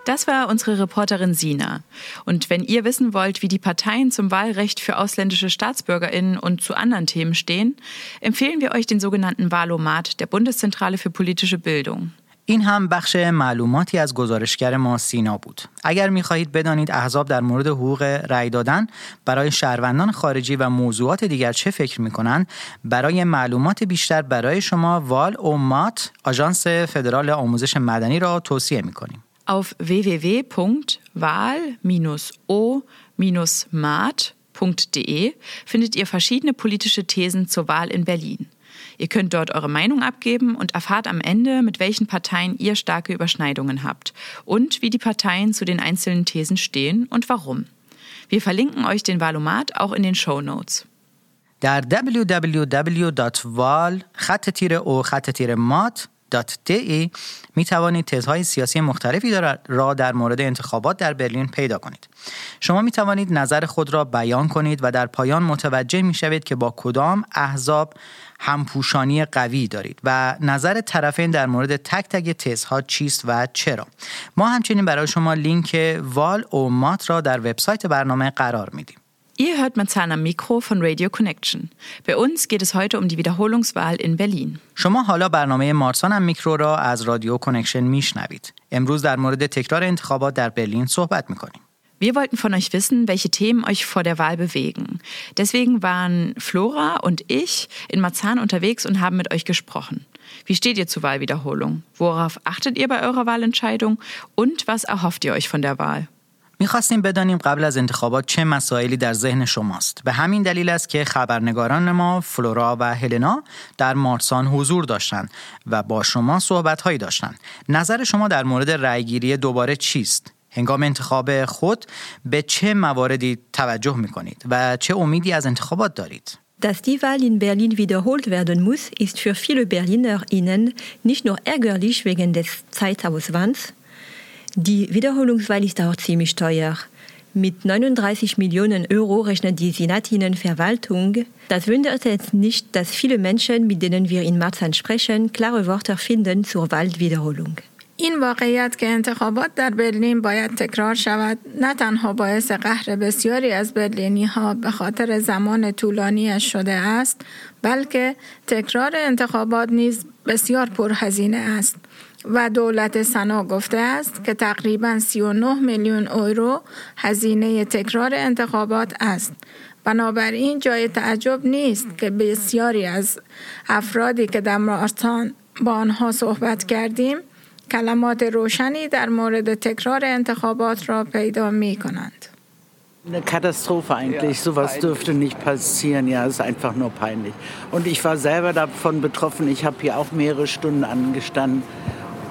Das war unsere Reporterin Sina. Und wenn ihr wissen wollt, wie die Parteien zum Wahlrecht für ausländische Staatsbürgerinnen und zu anderen Themen stehen, empfehlen wir euch den sogenannten Wahlomat der Bundeszentrale für politische Bildung. این هم بخش معلوماتی از گزارشگر ما سینا بود. اگر میخواهید بدانید احزاب در مورد حقوق رأی دادن برای شهروندان خارجی و موضوعات دیگر چه فکر میکنند برای معلومات بیشتر برای شما وال او مات آژانس فدرال آموزش مدنی را توصیه میکنیم. Auf www.wahl-o-mat.de findet ihr verschiedene politische Thesen zur Wahl in Berlin. Ihr könnt dort eure Meinung abgeben und erfahrt am Ende, mit welchen Parteien ihr starke Überschneidungen habt und wie die Parteien zu den einzelnen Thesen stehen und warum. Wir verlinken euch den Wahlomat auch in den Show Notes. در www.val-o-mat .de می توانید تزهای سیاسی مختلفی را در مورد انتخابات در برلین پیدا کنید. شما می توانید نظر خود را بیان کنید و در پایان متوجه می شوید که با کدام احزاب همپوشانی قوی دارید و نظر طرفین در مورد تک تک تزها چیست و چرا. ما همچنین برای شما لینک وال او مات را در وبسایت برنامه قرار میدیم. Ihr hört Marzahn am Mikro von Radio Connection. Bei uns geht es heute um die Wiederholungswahl in Berlin. شما حالا برنامه مارسان هم میکرو را از رادیو کنکشن میشنوید. امروز در مورد تکرار انتخابات در برلین صحبت میکنیم. Wir wollten von euch wissen, welche Themen euch vor der Wahl bewegen. Deswegen waren Flora und ich in Marzahn unterwegs und haben mit euch gesprochen. Wie steht ihr zur Wahlwiederholung? Worauf achtet ihr bei eurer Wahlentscheidung? Und was erhofft ihr euch von der Wahl? می‌خواستیم بدانیم قبل از انتخابات چه مسائلی در ذهن شماست به همین دلیل است که خبرنگاران ما فلورا و هلنا در مارسان حضور داشتند و با شما صحبت داشتند نظر شما در مورد رأیگیری دوباره چیست هنگام انتخاب خود به چه مواردی توجه می کنید و چه امیدی از انتخابات دارید Dass die Wahl in Berlin wiederholt werden muss, ist für viele BerlinerInnen nicht nur ärgerlich wegen des Zeitauswands. Die Wiederholungswahl ist auch ziemlich teuer. Mit 39 Millionen Euro rechnet die Senatinnenverwaltung. Das wundert es nicht, dass viele Menschen, mit denen wir in Marzahn sprechen, klare Worte finden zur Wahlwiederholung. این واقعیت که انتخابات در برلین باید تکرار شود نه تنها باعث قهر بسیاری از برلینی ها به خاطر زمان طولانیش شده است بلکه تکرار انتخابات نیز بسیار پرهزینه است و دولت سنا گفته است که تقریبا 39 میلیون یورو هزینه تکرار انتخابات است بنابراین جای تعجب نیست که بسیاری از افرادی که در مارتان با آنها صحبت کردیم کلمات روشنی در مورد تکرار انتخابات را پیدا می کنند. Eine Katastrophe eigentlich. Ja, Sowas peinlich. dürfte nicht passieren. Ja, ist einfach nur peinlich. Und ich war selber davon betroffen. Ich habe hier auch mehrere Stunden angestanden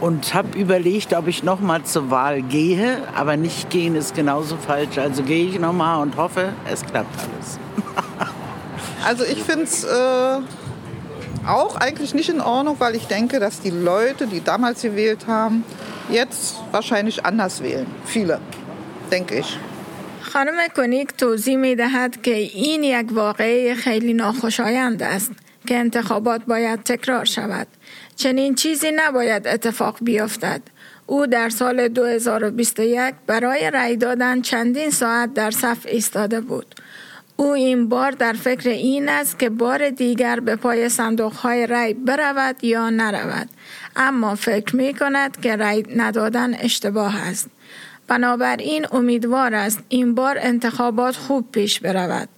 und habe überlegt, ob ich noch mal zur Wahl gehe. Aber nicht gehen ist genauso falsch. Also gehe ich noch mal und hoffe, es klappt alles. also ich finde es äh, auch eigentlich nicht in Ordnung, weil ich denke, dass die Leute, die damals gewählt haben, jetzt wahrscheinlich anders wählen. Viele, denke ich. خانم کنیک توضیح می دهد که این یک واقعه خیلی ناخوشایند است که انتخابات باید تکرار شود. چنین چیزی نباید اتفاق بیفتد. او در سال 2021 برای رأی دادن چندین ساعت در صف ایستاده بود. او این بار در فکر این است که بار دیگر به پای صندوق های رای برود یا نرود اما فکر می کند که رای ندادن اشتباه است بنابراین امیدوار است این بار انتخابات خوب پیش برود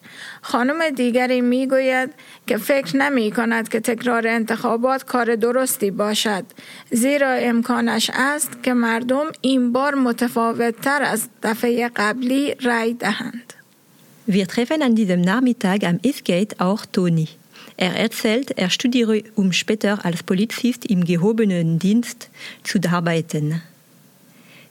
خانم دیگری می گوید که فکر نمی کند که تکرار انتخابات کار درستی باشد زیرا امکانش است که مردم این بار متفاوت تر از دفعه قبلی رای دهند Wir treffen an diesem Nachmittag am Eastgate auch Toni. Er erzählt, er studiere, um später als Polizist im gehobenen Dienst zu arbeiten.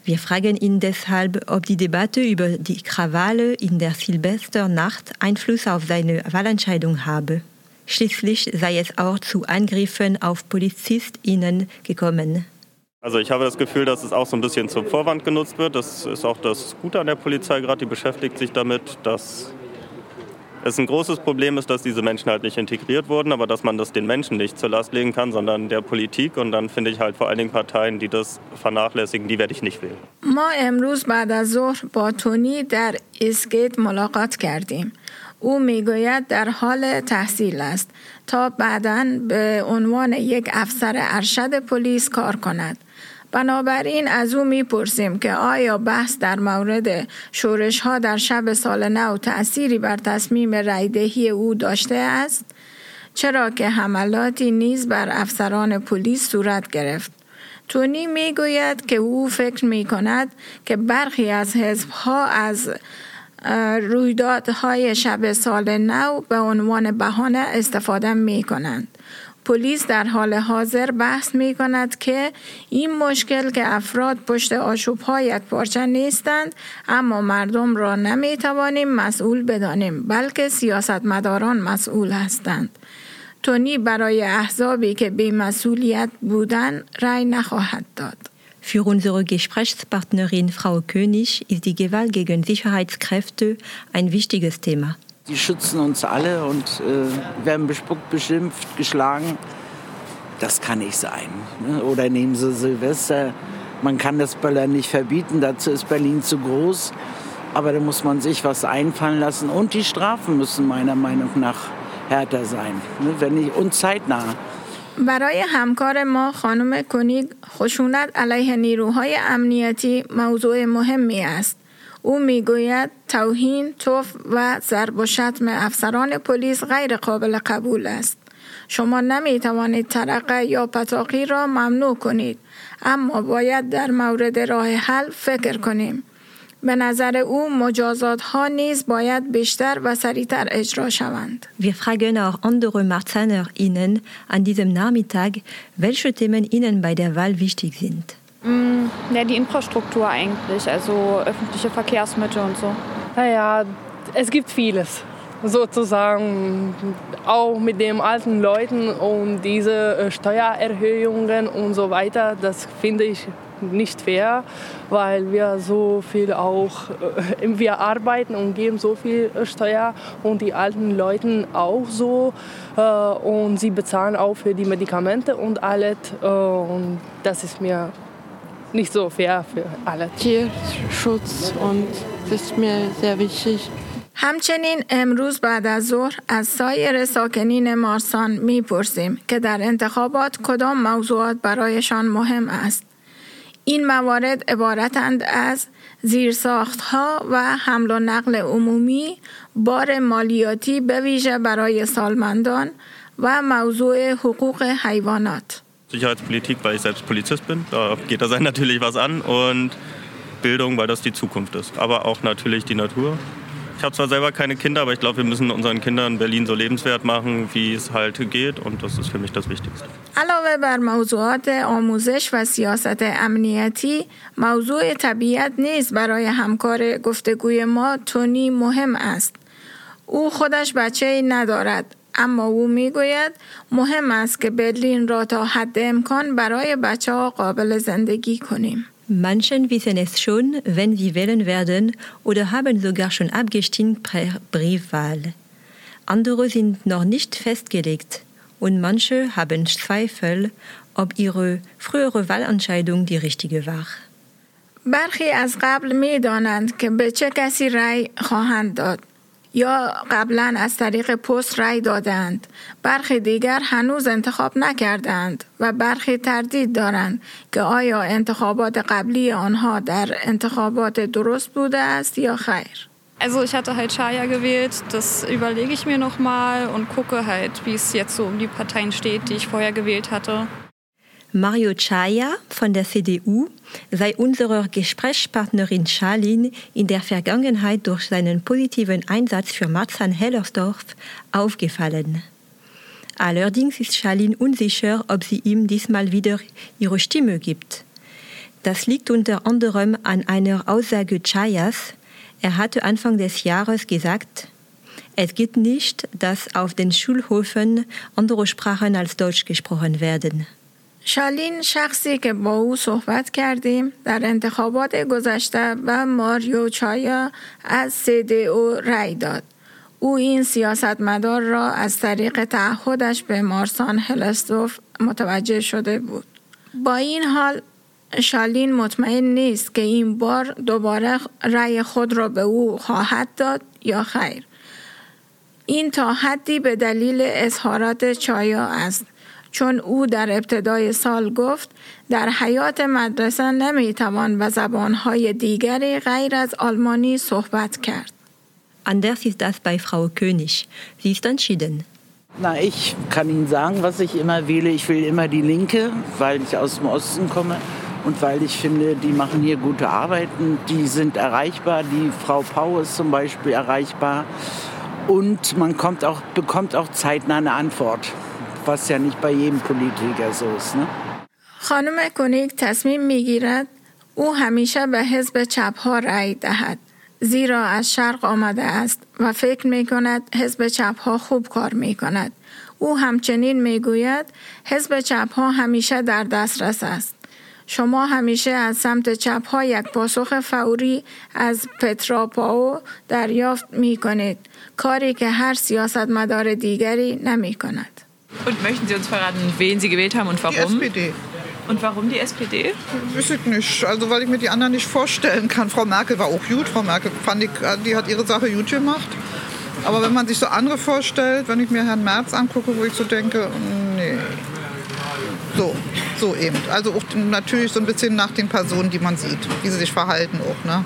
Wir fragen ihn deshalb, ob die Debatte über die Krawalle in der Silvesternacht Einfluss auf seine Wahlentscheidung habe. Schließlich sei es auch zu Angriffen auf PolizistInnen gekommen. Also ich habe das Gefühl, dass es auch so ein bisschen zum Vorwand genutzt wird. Das ist auch das Gute an der Polizei gerade, die beschäftigt sich damit, dass es ein großes Problem ist, dass diese Menschen halt nicht integriert wurden, aber dass man das den Menschen nicht zur Last legen kann, sondern der Politik. Und dann finde ich halt vor allen Dingen Parteien, die das vernachlässigen, die werde ich nicht wählen. ما امروز بعد از ظهر با تونی در اسگیت ملاقات کردیم. او میگوید در حال تحصیل است تا بعدا به عنوان یک افسر ارشد پلیس کار کند. بنابراین از او می‌پرسیم که آیا بحث در مورد شورش ها در شب سال نو تأثیری بر تصمیم رایدهی او داشته است؟ چرا که حملاتی نیز بر افسران پلیس صورت گرفت. تونی می‌گوید که او فکر می کند که برخی از حزب ها از رویدادهای شب سال نو به عنوان بهانه استفاده می کنند. پلیس در حال حاضر بحث می کند که این مشکل که افراد پشت آشوب ها یک پارچه نیستند اما مردم را نمی توانیم مسئول بدانیم بلکه سیاستمداران مسئول هستند. تونی برای احزابی که بیمسئولیت بودن رای نخواهد داد. Für unsere Gesprächspartnerin Frau König ist die Gewalt gegen Sicherheitskräfte ein wichtiges Thema. Die schützen uns alle und äh, werden bespuckt, beschimpft, geschlagen. Das kann nicht sein. Ne? Oder nehmen Sie Silvester. Man kann das Böllern nicht verbieten, dazu ist Berlin zu groß. Aber da muss man sich was einfallen lassen. Und die Strafen müssen meiner Meinung nach härter sein. Ne? Wenn nicht, und zeitnah. برای همکار ما خانم کنیگ خشونت علیه نیروهای امنیتی موضوع مهمی است. او می‌گوید توهین، توف و ضرب و شتم افسران پلیس غیر قابل قبول است. شما نمی توانید ترقه یا پتاقی را ممنوع کنید اما باید در مورد راه حل فکر کنیم. به نظر او مجازات ها نیز باید بیشتر و سریعتر اجرا شوند. Wir fragen auch andere MarzahnerInnen an diesem Nachmittag, welche Themen ihnen bei der Wahl wichtig sind. Mm, ja, die Infrastruktur eigentlich, also öffentliche Verkehrsmittel und so. Naja, es gibt vieles sozusagen auch mit den alten Leuten und diese äh, Steuererhöhungen und so weiter, das finde ich nicht fair, weil wir so viel auch, äh, wir arbeiten und geben so viel Steuer und die alten Leute auch so äh, und sie bezahlen auch für die Medikamente und alles und das ist mir nicht so fair für alle. Tierschutz und das ist mir sehr wichtig. همچنین امروز بعد از ظهر از سایر ساکنین مارسان می‌پرسیم که در انتخابات کدام موضوعات برایشان مهم است. این موارد عبارتند از زیرساختها و حمل و نقل عمومی، بار مالیاتی به ویژه برای سالمندان و موضوع حقوق حیوانات. Sicherheitspolitik, weil ich selbst Polizist bin. Da geht das einen natürlich was an. Und Bildung, weil das die Zukunft ist. Aber auch natürlich die Natur. Ich habe zwar selber keine Kinder, aber ich glaube, wir müssen unseren Kindern Berlin so lebenswert machen, wie es halt geht. Und das ist für mich das Wichtigste. علاوه بر موضوعات آموزش و سیاست امنیتی موضوع طبیعت نیز برای همکار گفتگوی ما تونی مهم است او خودش بچه ای ندارد اما او میگوید مهم است که برلین را تا حد امکان برای بچه ها قابل زندگی کنیم Manchen wissen es schon, wenn sie wählen werden oder haben sogar schon abgestimmt per Briefwahl. Andere sind noch nicht festgelegt und manche haben Zweifel, ob ihre frühere Wahlentscheidung die richtige war. برخی از قبل می دانند که به چه کسی رأی خواهند داد. یا قبلا از طریق پست رای دادند برخی دیگر هنوز انتخاب نکردند و برخی تردید دارند که آیا انتخابات قبلی آنها در انتخابات درست بوده است یا خیر Also ich hatte halt Chaya gewählt, das überlege ich mir nochmal und gucke halt, wie es jetzt so um die Parteien steht, die ich vorher gewählt hatte. Mario Chaya von der CDU sei unserer Gesprächspartnerin Charlin in der Vergangenheit durch seinen positiven Einsatz für Marzahn-Hellersdorf aufgefallen. Allerdings ist Charlin unsicher, ob sie ihm diesmal wieder ihre Stimme gibt. Das liegt unter anderem an einer Aussage Chayas. Er hatte Anfang des Jahres gesagt, es geht nicht, dass auf den Schulhofen andere Sprachen als Deutsch gesprochen werden. شالین شخصی که با او صحبت کردیم در انتخابات گذشته و ماریو چایا از او رأی داد. او این سیاستمدار را از طریق تعهدش به مارسان هلستوف متوجه شده بود. با این حال شالین مطمئن نیست که این بار دوباره رأی خود را به او خواهد داد یا خیر. این تا حدی به دلیل اظهارات چایا است چون او در ابتدای سال گفت در حیات مدرسه نمیتوان به زبانهای دیگری غیر از آلمانی صحبت کرد. Anders ist das bei Frau König. Sie ist entschieden. Na, ich kann Ihnen sagen, was ich immer wähle. Ich will immer die Linke, weil ich aus dem Osten komme und weil ich finde, die machen hier gute Arbeiten. Die sind erreichbar. Die Frau Pau ist zum Beispiel erreichbar. Und man kommt auch, bekommt auch zeitnah eine Antwort. Was ja nicht bei jedem Politiker so ist. Ne? خانم کنیک تصمیم می‌گیرد او همیشه به حزب چپ ها رأی دهد زیرا از شرق آمده است و فکر می کند حزب چپ ها خوب کار می کند. او همچنین می گوید حزب چپ ها همیشه در دسترس است. شما همیشه از سمت چپ ها یک پاسخ فوری از پتراپاو دریافت می کنید. کاری که هر سیاستمدار دیگری نمی کند. Und möchten Sie uns verraten, wen Sie gewählt haben und warum? Die SPD. Und warum die SPD? Weiß ich nicht. Also weil ich mir die anderen nicht vorstellen kann. Frau Merkel war auch gut. Frau Merkel fand ich, die hat ihre Sache gut gemacht. Aber wenn man sich so andere vorstellt, wenn ich mir Herrn Merz angucke, wo ich so denke, nee. So, so eben. Also auch natürlich so ein bisschen nach den Personen, die man sieht, wie sie sich verhalten auch. Ne?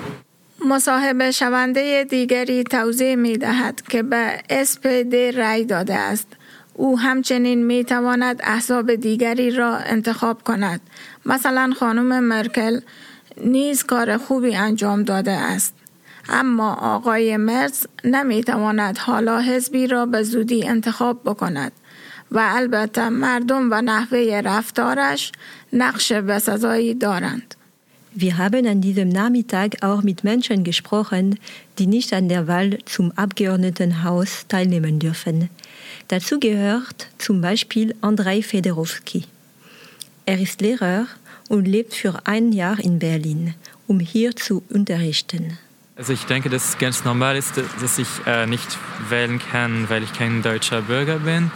مصاحبه شونده دیگری توضیح می دهد که به SPD رأی داده است. او همچنین می تواند احزاب دیگری را انتخاب کند. مثلا خانم مرکل نیز کار خوبی انجام داده است. اما آقای مرز نمی تواند حالا حزبی را به زودی انتخاب بکند و البته مردم و نحوه رفتارش نقش بسزایی دارند. Wir haben an diesem Nachmittag auch mit Menschen gesprochen, die nicht an der Wahl zum Abgeordnetenhaus teilnehmen dürfen. Dazu gehört zum Beispiel Andrei Federowski. Er ist Lehrer und lebt für ein Jahr in Berlin, um hier zu unterrichten. Also ich denke, dass es ganz normal ist, dass ich äh, nicht wählen kann, weil ich kein deutscher Bürger bin.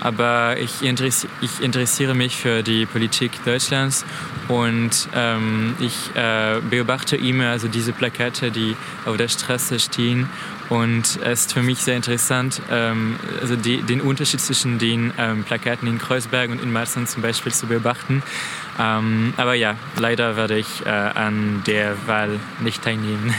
Aber ich, interessiere, ich interessiere mich für die Politik Deutschlands und ähm, ich äh, beobachte immer also diese Plakate, die auf der Straße stehen. Und es ist für mich sehr interessant, ähm, also die, den Unterschied zwischen den ähm, Plakaten in Kreuzberg und in Marzahn zum Beispiel zu beobachten. Ähm, aber ja, leider werde ich äh, an der Wahl nicht teilnehmen.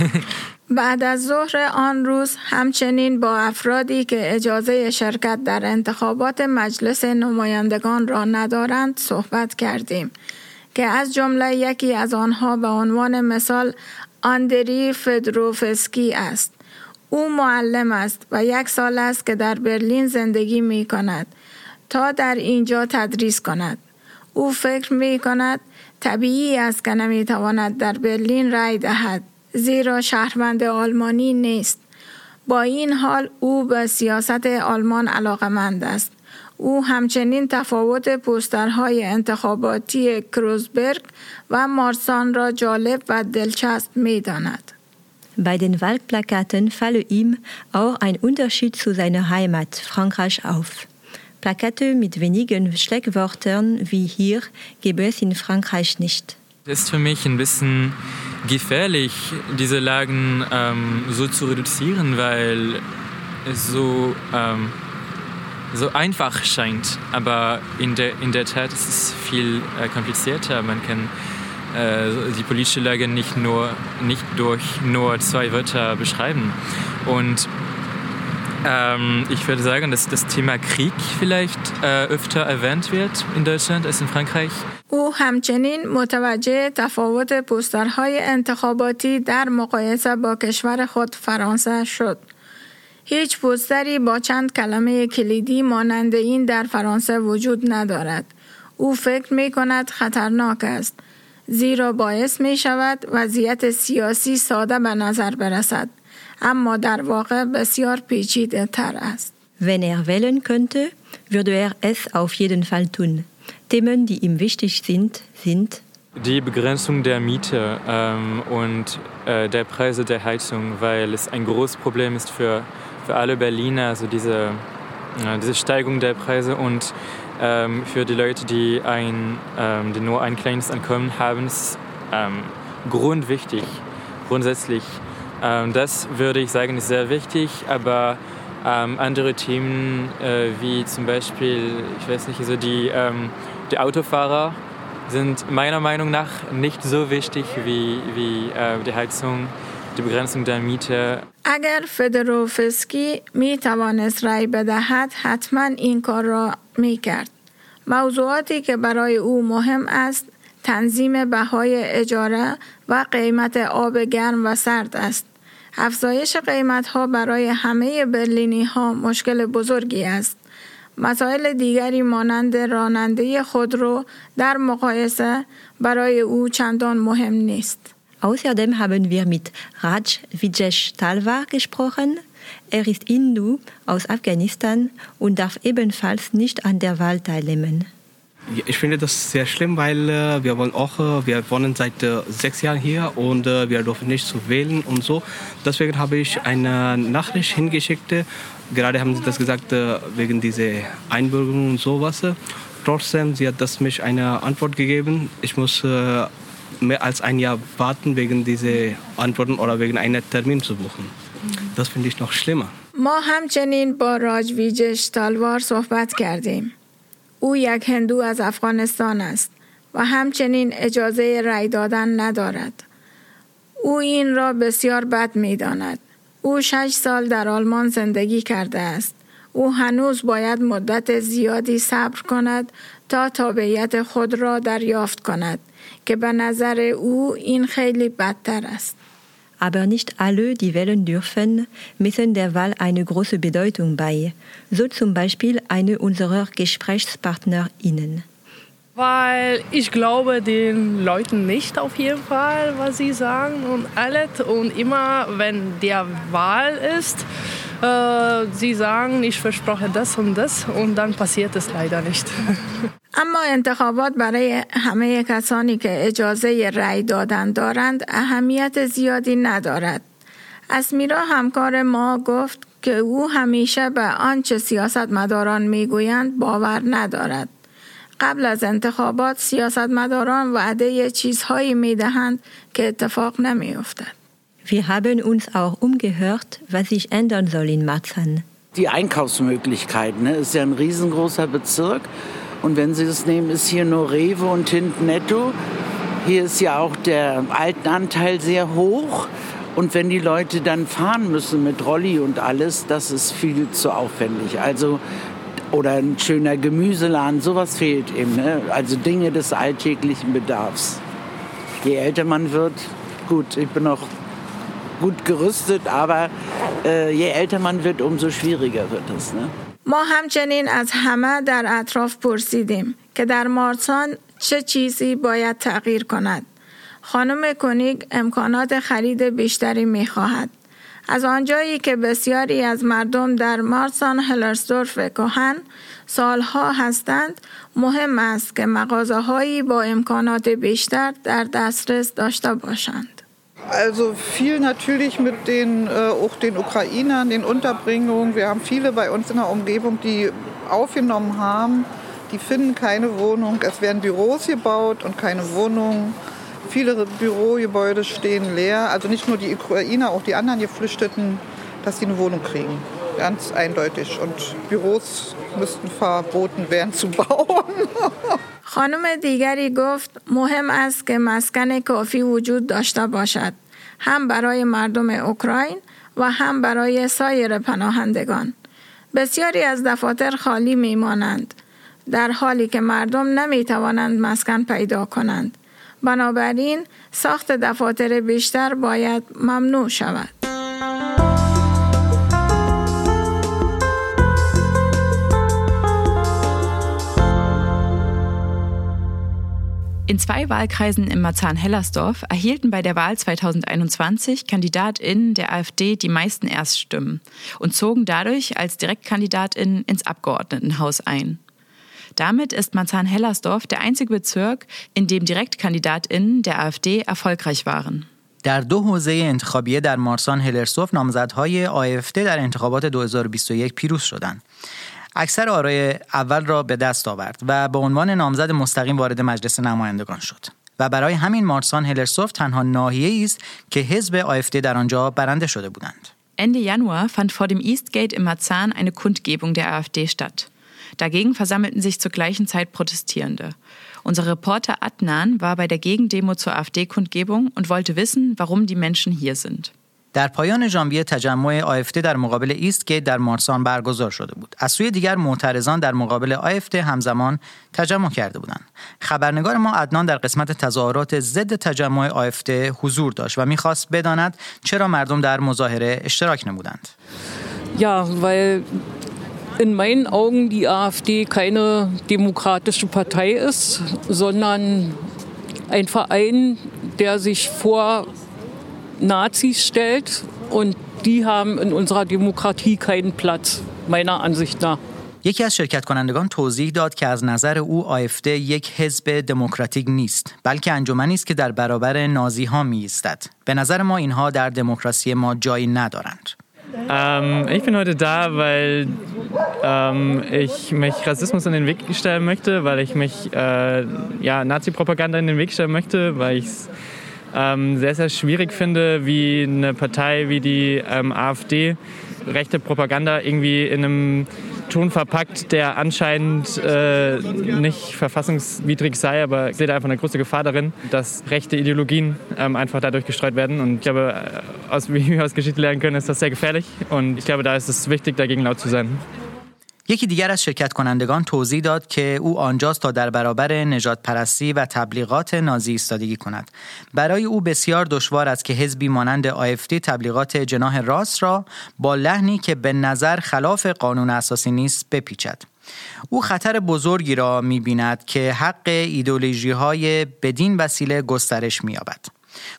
بعد از ظهر آن روز همچنین با افرادی که اجازه شرکت در انتخابات مجلس نمایندگان را ندارند صحبت کردیم که از جمله یکی از آنها به عنوان مثال آندری فدروفسکی است او معلم است و یک سال است که در برلین زندگی می کند تا در اینجا تدریس کند او فکر می کند طبیعی است که نمی تواند در برلین رای دهد زیرا شهروند آلمانی نیست. با این حال او به سیاست آلمان علاقمند است. او همچنین تفاوت پوسترهای انتخاباتی کروزبرگ و مارسان را جالب و دلچسب می داند. Bei den Wahlplakaten falle ihm auch ein Unterschied zu seiner Heimat Frankreich auf. Plakate mit wenigen Schlagwörtern wie hier gäbe es in Frankreich nicht. Es ist für mich ein bisschen gefährlich, diese Lagen ähm, so zu reduzieren, weil es so, ähm, so einfach scheint. Aber in der, in der Tat ist es viel äh, komplizierter. Man kann die politische Lage nicht, nur, nicht durch nur zwei Wörter beschreiben. Und ähm, ich würde sagen, dass das Thema Krieg vielleicht äh, öfter erwähnt wird in Deutschland als in Frankreich. او همچنین متوجه تفاوت پوسترهای انتخاباتی در مقایسه با کشور خود فرانسه شد. هیچ پوستری با چند کلمه کلیدی مانند این در فرانسه وجود ندارد. او فکر می کند خطرناک است. زیرا باعث می شود وضعیت سیاسی ساده به نظر برسد. اما در واقع بسیار پیچیده تر است. Wenn er wählen könnte, würde er es auf jeden Fall tun. Themen, die ihm wichtig sind, sind die Begrenzung der Miete ähm, und äh, der Preise der Heizung, weil es ein großes Problem ist für, für alle Berliner, also diese, äh, diese Steigung der Preise und ähm, für die Leute, die, ein, ähm, die nur ein kleines Einkommen haben, ist ähm, grundwichtig, grundsätzlich. Ähm, das würde ich sagen, ist sehr wichtig, aber ähm, andere Themen äh, wie zum Beispiel, ich weiß nicht, also die, ähm, die Autofahrer sind meiner Meinung nach nicht so wichtig wie, wie äh, die Heizung, die Begrenzung der Miete. اگر فدروفسکی می توانست رای بدهد حتما این کار را می کرد. موضوعاتی که برای او مهم است تنظیم بهای اجاره و قیمت آب گرم و سرد است. افزایش قیمت ها برای همه برلینی ها مشکل بزرگی است. مسائل دیگری مانند راننده خودرو در مقایسه برای او چندان مهم نیست. Außerdem haben wir mit Raj Vijesh Talwar gesprochen. Er ist Hindu aus Afghanistan und darf ebenfalls nicht an der Wahl teilnehmen. Ich finde das sehr schlimm, weil äh, wir wollen auch, äh, wir wohnen seit äh, sechs Jahren hier und wir dürfen nicht zu wählen und so. Deswegen habe ich eine Nachricht hingeschickt. Gerade haben Sie das gesagt wegen dieser Einbürgerung und sowas. Trotzdem, sie hat das mich eine Antwort gegeben. Ich muss mehr als ein Jahr warten wegen dieser Antworten oder wegen einer Termin zu buchen. Das finde ich noch schlimmer. ما همچنین با راج ویجش تالوار صحبت کردیم. او یک هندو از افغانستان است و همچنین اجازه رای دادن ندارد. او این را بسیار بد می داند. او شش سال در آلمان زندگی کرده است. او هنوز باید مدت زیادی صبر کند تا تابعیت خود را دریافت کند که به نظر او این خیلی بدتر است. Aber nicht alle, die wählen dürfen, messen der Wahl eine große Bedeutung bei, so zum Beispiel eine unserer GesprächspartnerInnen. Weil ich glaube den Leuten nicht auf jeden Fall, was sie sagen und alles. Und immer, wenn der Wahl ist, äh, sie sagen, ich verspreche das und das und dann passiert es leider nicht. اما انتخابات برای همه کسانی که اجازه رأی دادن دارند اهمیت زیادی ندارد. اسمیرا همکار ما گفت که او همیشه به آنچه سیاستمداران می‌گویند باور ندارد. قبل از انتخابات سیاستمداران وعده چیزهایی می‌دهند که اتفاق نمیافتد. Wir haben uns auch umgehört, was sich ändern soll in Marzahn. Die Einkaufsmöglichkeiten, ne, ist ja ein riesengroßer Bezirk. Und wenn Sie das nehmen, ist hier nur Rewe und Hint Netto. Hier ist ja auch der Altenanteil sehr hoch. Und wenn die Leute dann fahren müssen mit Rolli und alles, das ist viel zu aufwendig. Also oder ein schöner Gemüseladen, sowas fehlt eben. Ne? Also Dinge des alltäglichen Bedarfs. Je älter man wird, gut, ich bin auch gut gerüstet, aber äh, je älter man wird, umso schwieriger wird es. Ne? ما همچنین از همه در اطراف پرسیدیم که در مارسان چه چیزی باید تغییر کند. خانم کنیگ امکانات خرید بیشتری می خواهد. از آنجایی که بسیاری از مردم در مارسان هلرسدورف کهن سالها هستند مهم است که مغازه هایی با امکانات بیشتر در دسترس داشته باشند. Also viel natürlich mit den, äh, auch den Ukrainern, den Unterbringungen. Wir haben viele bei uns in der Umgebung, die aufgenommen haben. Die finden keine Wohnung. Es werden Büros gebaut und keine Wohnungen. Viele Bürogebäude stehen leer. Also nicht nur die Ukrainer, auch die anderen Geflüchteten, dass sie eine Wohnung kriegen. Ganz eindeutig. Und Büros müssten verboten werden zu bauen. خانم دیگری گفت مهم است که مسکن کافی وجود داشته باشد هم برای مردم اوکراین و هم برای سایر پناهندگان. بسیاری از دفاتر خالی میمانند در حالی که مردم نمی توانند مسکن پیدا کنند. بنابراین ساخت دفاتر بیشتر باید ممنوع شود. In zwei Wahlkreisen im Marzahn-Hellersdorf erhielten bei der Wahl 2021 KandidatInnen der AfD die meisten Erststimmen und zogen dadurch als DirektkandidatInnen ins Abgeordnetenhaus ein. Damit ist Marzahn-Hellersdorf der einzige Bezirk, in dem DirektkandidatInnen der AfD erfolgreich waren. در دو حوزه انتخابیه در مارسان هلرسوف نامزدهای آفده در انتخابات 2021 پیروز شدند. اکثر آرای اول را به دست آورد و به عنوان نامزد مستقیم وارد مجلس نمایندگان شد و برای همین مارسان هلرسوف تنها ناحیه است که حزب آفد در آنجا برنده شده بودند. Ende Januar fand vor dem Eastgate im Marzahn eine Kundgebung der AfD statt. Dagegen versammelten sich zur gleichen Zeit Protestierende. Unser Reporter Adnan war bei der Gegendemo zur AfD-Kundgebung und wollte wissen, warum die Menschen hier sind. در پایان ژانویه تجمع آفته در مقابل ایست گیت در مارسان برگزار شده بود. از سوی دیگر معترضان در مقابل آفته همزمان تجمع کرده بودند. خبرنگار ما عدنان در قسمت تظاهرات ضد تجمع آفته حضور داشت و می‌خواست بداند چرا مردم در مظاهره اشتراک نمودند. Weil in meinen Augen die AfD keine demokratische Partei ist, sondern ein Verein, der sich vor Nazis stellt und die haben in unserer Demokratie keinen Platz, meiner Ansicht nach. یکی از شرکت کنندگان توضیح داد که از نظر او آفده یک حزب دموکراتیک نیست بلکه انجمنی است که در برابر نازی ها می ایستد. به نظر ما اینها در دموکراسی ما جایی ندارند. Ähm, ich bin heute da, weil ähm, ich mich Rassismus in den Weg stellen möchte, weil ich mich äh, ja, Nazi-Propaganda in den Weg stellen möchte, weil ich es ähm, sehr, sehr schwierig finde, wie eine Partei wie die ähm, AfD rechte Propaganda irgendwie in einem Ton verpackt, der anscheinend äh, nicht verfassungswidrig sei, aber ich sehe da einfach eine große Gefahr darin, dass rechte Ideologien ähm, einfach dadurch gestreut werden. Und ich glaube, äh, aus, wie wir aus Geschichte lernen können, ist das sehr gefährlich. Und ich glaube, da ist es wichtig, dagegen laut zu sein. یکی دیگر از شرکت کنندگان توضیح داد که او آنجاست تا در برابر نجات پرستی و تبلیغات نازی ایستادگی کند. برای او بسیار دشوار است که حزبی مانند آفتی تبلیغات جناح راست را با لحنی که به نظر خلاف قانون اساسی نیست بپیچد. او خطر بزرگی را می بیند که حق ایدولوژی های بدین وسیله گسترش می یابد.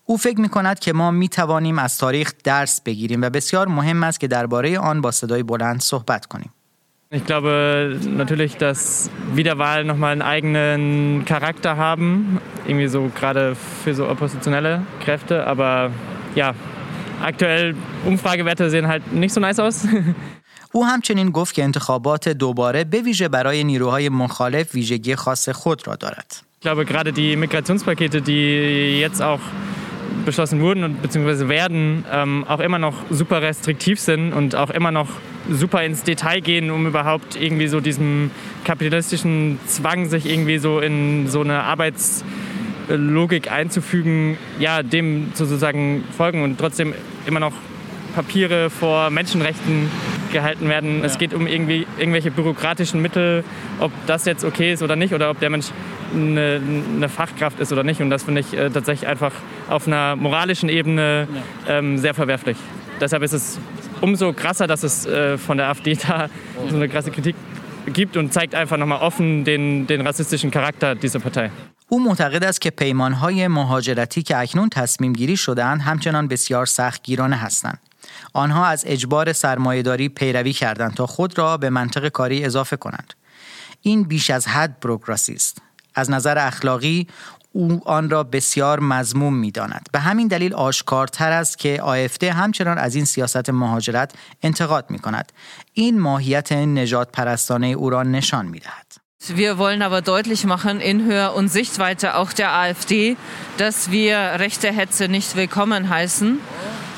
او فکر می کند که ما می توانیم از تاریخ درس بگیریم و بسیار مهم است که درباره آن با صدای بلند صحبت کنیم. Ich glaube natürlich, dass Wiederwahlen nochmal einen eigenen Charakter haben, irgendwie so gerade für so oppositionelle Kräfte. Aber ja, aktuell Umfragewerte sehen halt nicht so nice aus. او همچنین گفت که انتخابات دوباره به ویژه برای نیروهای مخالف ویژگی خاص خود را دارد. Ich glaube gerade die Migrationspakete, die jetzt auch beschlossen wurden und beziehungsweise werden, ähm, auch immer noch super restriktiv sind und auch immer noch super ins Detail gehen, um überhaupt irgendwie so diesem kapitalistischen Zwang, sich irgendwie so in so eine Arbeitslogik einzufügen, ja, dem sozusagen folgen und trotzdem immer noch Papiere vor Menschenrechten gehalten werden. Ja. Es geht um irgendwie irgendwelche bürokratischen Mittel, ob das jetzt okay ist oder nicht oder ob der Mensch eine, eine Fachkraft ist oder nicht. Und das finde ich äh, tatsächlich einfach auf einer moralischen Ebene ähm, sehr verwerflich. Deshalb ist es umso krasser, dass es äh, von der AfD da so eine krasse Kritik gibt und zeigt einfach nochmal offen den, den rassistischen Charakter dieser Partei. او معتقد است که پیمانهای مهاجرتی که اکنون تصمیم گیری شدهاند همچنان بسیار سختگیرانه هستند. آنها از اجبار سرمایهداری پیروی کردند تا خود را به منطق کاری اضافه کنند. این بیش از حد بروکراسی است. از نظر اخلاقی او آن را بسیار مضموم می داند. به همین دلیل آشکارتر است که آفده همچنان از این سیاست مهاجرت انتقاد می کند. این ماهیت نجات پرستانه او را نشان می دهد. Wir wollen aber deutlich machen in Hör- und Sichtweite auch der AfD, dass wir rechte Hetze nicht willkommen heißen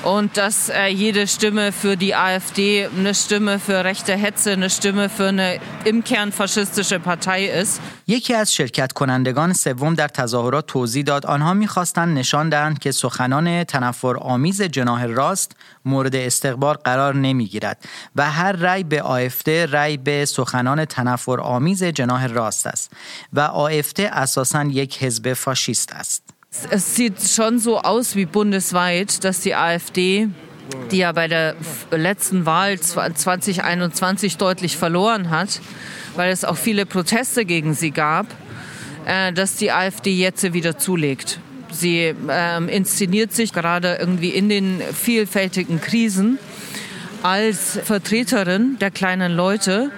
und dass äh, jede Stimme für die AfD eine Stimme für rechte Hetze, eine Stimme für eine im Kern faschistische Partei ist. یکی از شرکت کنندگان سوم در تظاهرات توضیح داد آنها می‌خواستند نشان دهند که سخنان تنفر آمیز جناح راست مورد استقبال قرار نمی‌گیرد و هر رأی به آفده رأی به سخنان تنفر آمیز جناح راست است و آفده اساساً یک حزب فاشیست است. Es sieht schon so aus wie bundesweit, dass die AfD, die ja bei der letzten Wahl 2021 deutlich verloren hat, weil es auch viele Proteste gegen sie gab, äh, dass die AfD jetzt wieder zulegt. Sie ähm, inszeniert sich gerade irgendwie in den vielfältigen Krisen als Vertreterin der kleinen Leute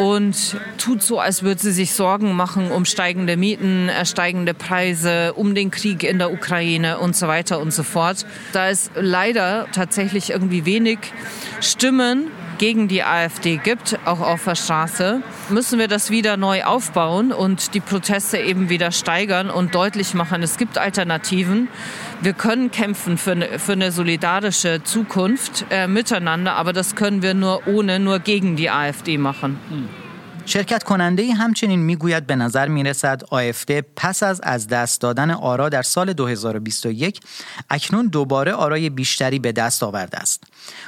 und tut so, als würde sie sich Sorgen machen um steigende Mieten, äh, steigende Preise, um den Krieg in der Ukraine und so weiter und so fort. Da es leider tatsächlich irgendwie wenig Stimmen gegen die AfD gibt, auch auf der Straße, müssen wir das wieder neu aufbauen und die Proteste eben wieder steigern und deutlich machen, es gibt Alternativen. Wir können kämpfen für eine, für eine solidarische Zukunft äh, miteinander, aber das können wir nur ohne, nur gegen die AfD machen. شرکت کننده همچنین میگوید به نظر می رسد آفده پس از از دست دادن آرا در سال 2021 اکنون دوباره آرای بیشتری به دست آورده است.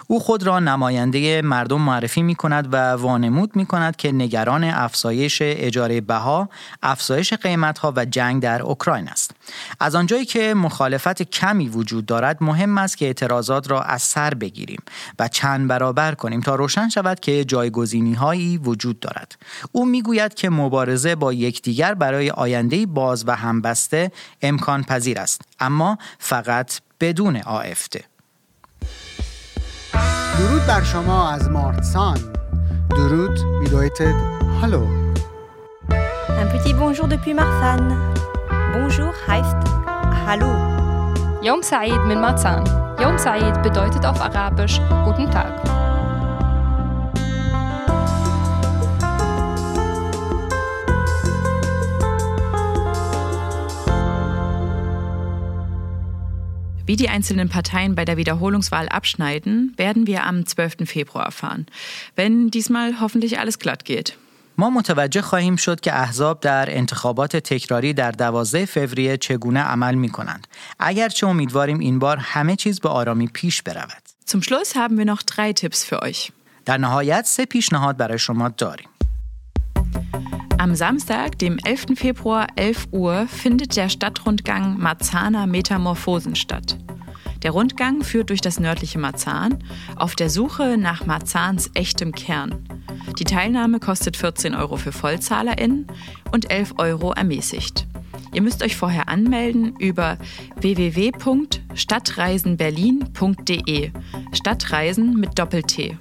او خود را نماینده مردم معرفی می کند و وانمود می کند که نگران افزایش اجاره بها، افزایش قیمت ها و جنگ در اوکراین است. از آنجایی که مخالفت کمی وجود دارد مهم است که اعتراضات را از سر بگیریم و چند برابر کنیم تا روشن شود که جایگزینی هایی وجود دارد. او می‌گوید که مبارزه با یکدیگر برای آینده باز و همبسته امکان پذیر است اما فقط بدون آفته درود بر شما از مارتسان درود بیدایتد هالو Un petit bonjour depuis Marsan. Bonjour heißt Hallo. Yom Said min Marzahn. Yom Said bedeutet auf Arabisch Guten Tag. Wie die einzelnen Parteien bei der Wiederholungswahl abschneiden, werden wir am 12. Februar erfahren. Wenn diesmal hoffentlich alles glatt geht. ما متوجه خواهیم شد که احزاب در انتخابات تکراری در 12 فوریه چگونه عمل می کنند. اگرچه امیدواریم این بار همه چیز به آرامی پیش برود. Zum Schluss haben wir noch drei Tipps für euch. در نهایت سه پیشنهاد برای شما داریم. Am Samstag, dem 11. Februar 11 Uhr, findet der Stadtrundgang Marzahner Metamorphosen statt. Der Rundgang führt durch das nördliche Marzahn auf der Suche nach Marzahns echtem Kern. Die Teilnahme kostet 14 Euro für VollzahlerInnen und 11 Euro ermäßigt. Ihr müsst euch vorher anmelden über www.stadtreisenberlin.de. Stadtreisen mit Doppel-T.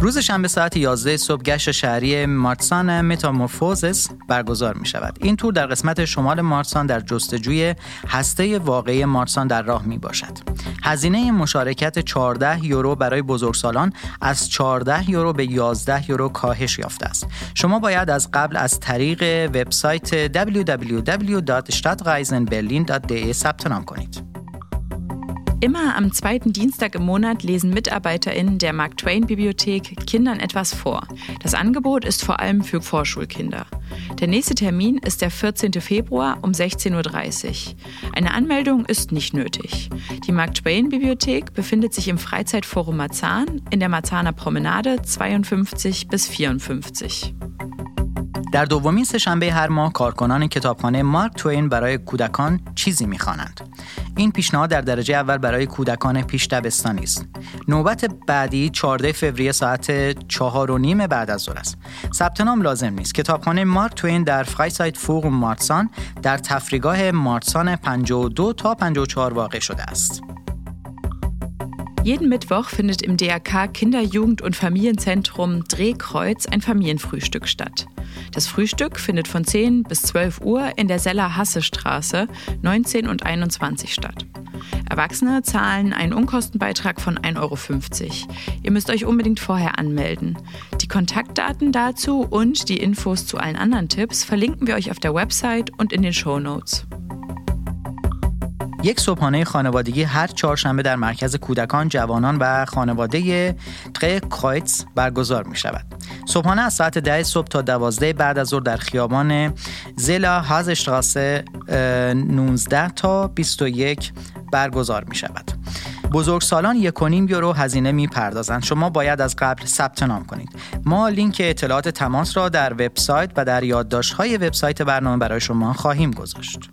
روز شنبه ساعت 11 صبح گشت شهری مارسان متامورفوزس برگزار می شود. این تور در قسمت شمال مارسان در جستجوی هسته واقعی مارسان در راه می باشد. هزینه مشارکت 14 یورو برای بزرگسالان از 14 یورو به 11 یورو کاهش یافته است. شما باید از قبل از طریق وبسایت www.stadtreisenberlin.de ثبت نام کنید. Immer am zweiten Dienstag im Monat lesen MitarbeiterInnen der Mark Twain Bibliothek Kindern etwas vor. Das Angebot ist vor allem für Vorschulkinder. Der nächste Termin ist der 14. Februar um 16.30 Uhr. Eine Anmeldung ist nicht nötig. Die Mark Twain Bibliothek befindet sich im Freizeitforum Marzahn in der Marzahner Promenade 52 bis 54. در دومین سهشنبه هر ماه کارکنان کتابخانه مارک توین برای کودکان چیزی می‌خوانند. این پیشنهاد در درجه اول برای کودکان پیش دبستانی است. نوبت بعدی 14 فوریه ساعت 4 و نیم بعد از ظهر است. ثبت نام لازم نیست. کتابخانه مارک توین در فرایسایت فوق مارسان در تفریگاه مارسان 52 تا 54 واقع شده است. Jeden Mittwoch findet im DRK Kinder-, Jugend- und Familienzentrum Drehkreuz ein Familienfrühstück statt. Das Frühstück findet von 10 bis 12 Uhr in der Seller-Hasse-Straße 19 und 21 statt. Erwachsene zahlen einen Unkostenbeitrag von 1,50 Euro. Ihr müsst euch unbedingt vorher anmelden. Die Kontaktdaten dazu und die Infos zu allen anderen Tipps verlinken wir euch auf der Website und in den Show Notes. یک صبحانه خانوادگی هر چهارشنبه در مرکز کودکان، جوانان و خانواده قه کرایتس برگزار می شود. صبحانه از ساعت ده صبح تا دوازده بعد از ظهر در خیابان زلا هازشتراسه 19 تا 21 برگزار می شود. بزرگسالان یک و نیم یورو هزینه می پردازند. شما باید از قبل ثبت نام کنید. ما لینک اطلاعات تماس را در وبسایت و در یادداشت های وبسایت برنامه برای شما خواهیم گذاشت.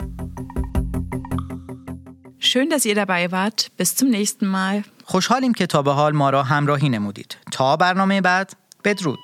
schön, dass ihr dabei wart. Bis zum nächsten Mal. خوشحالیم که تا به حال ما را همراهی نمودید. تا برنامه بعد بدرود.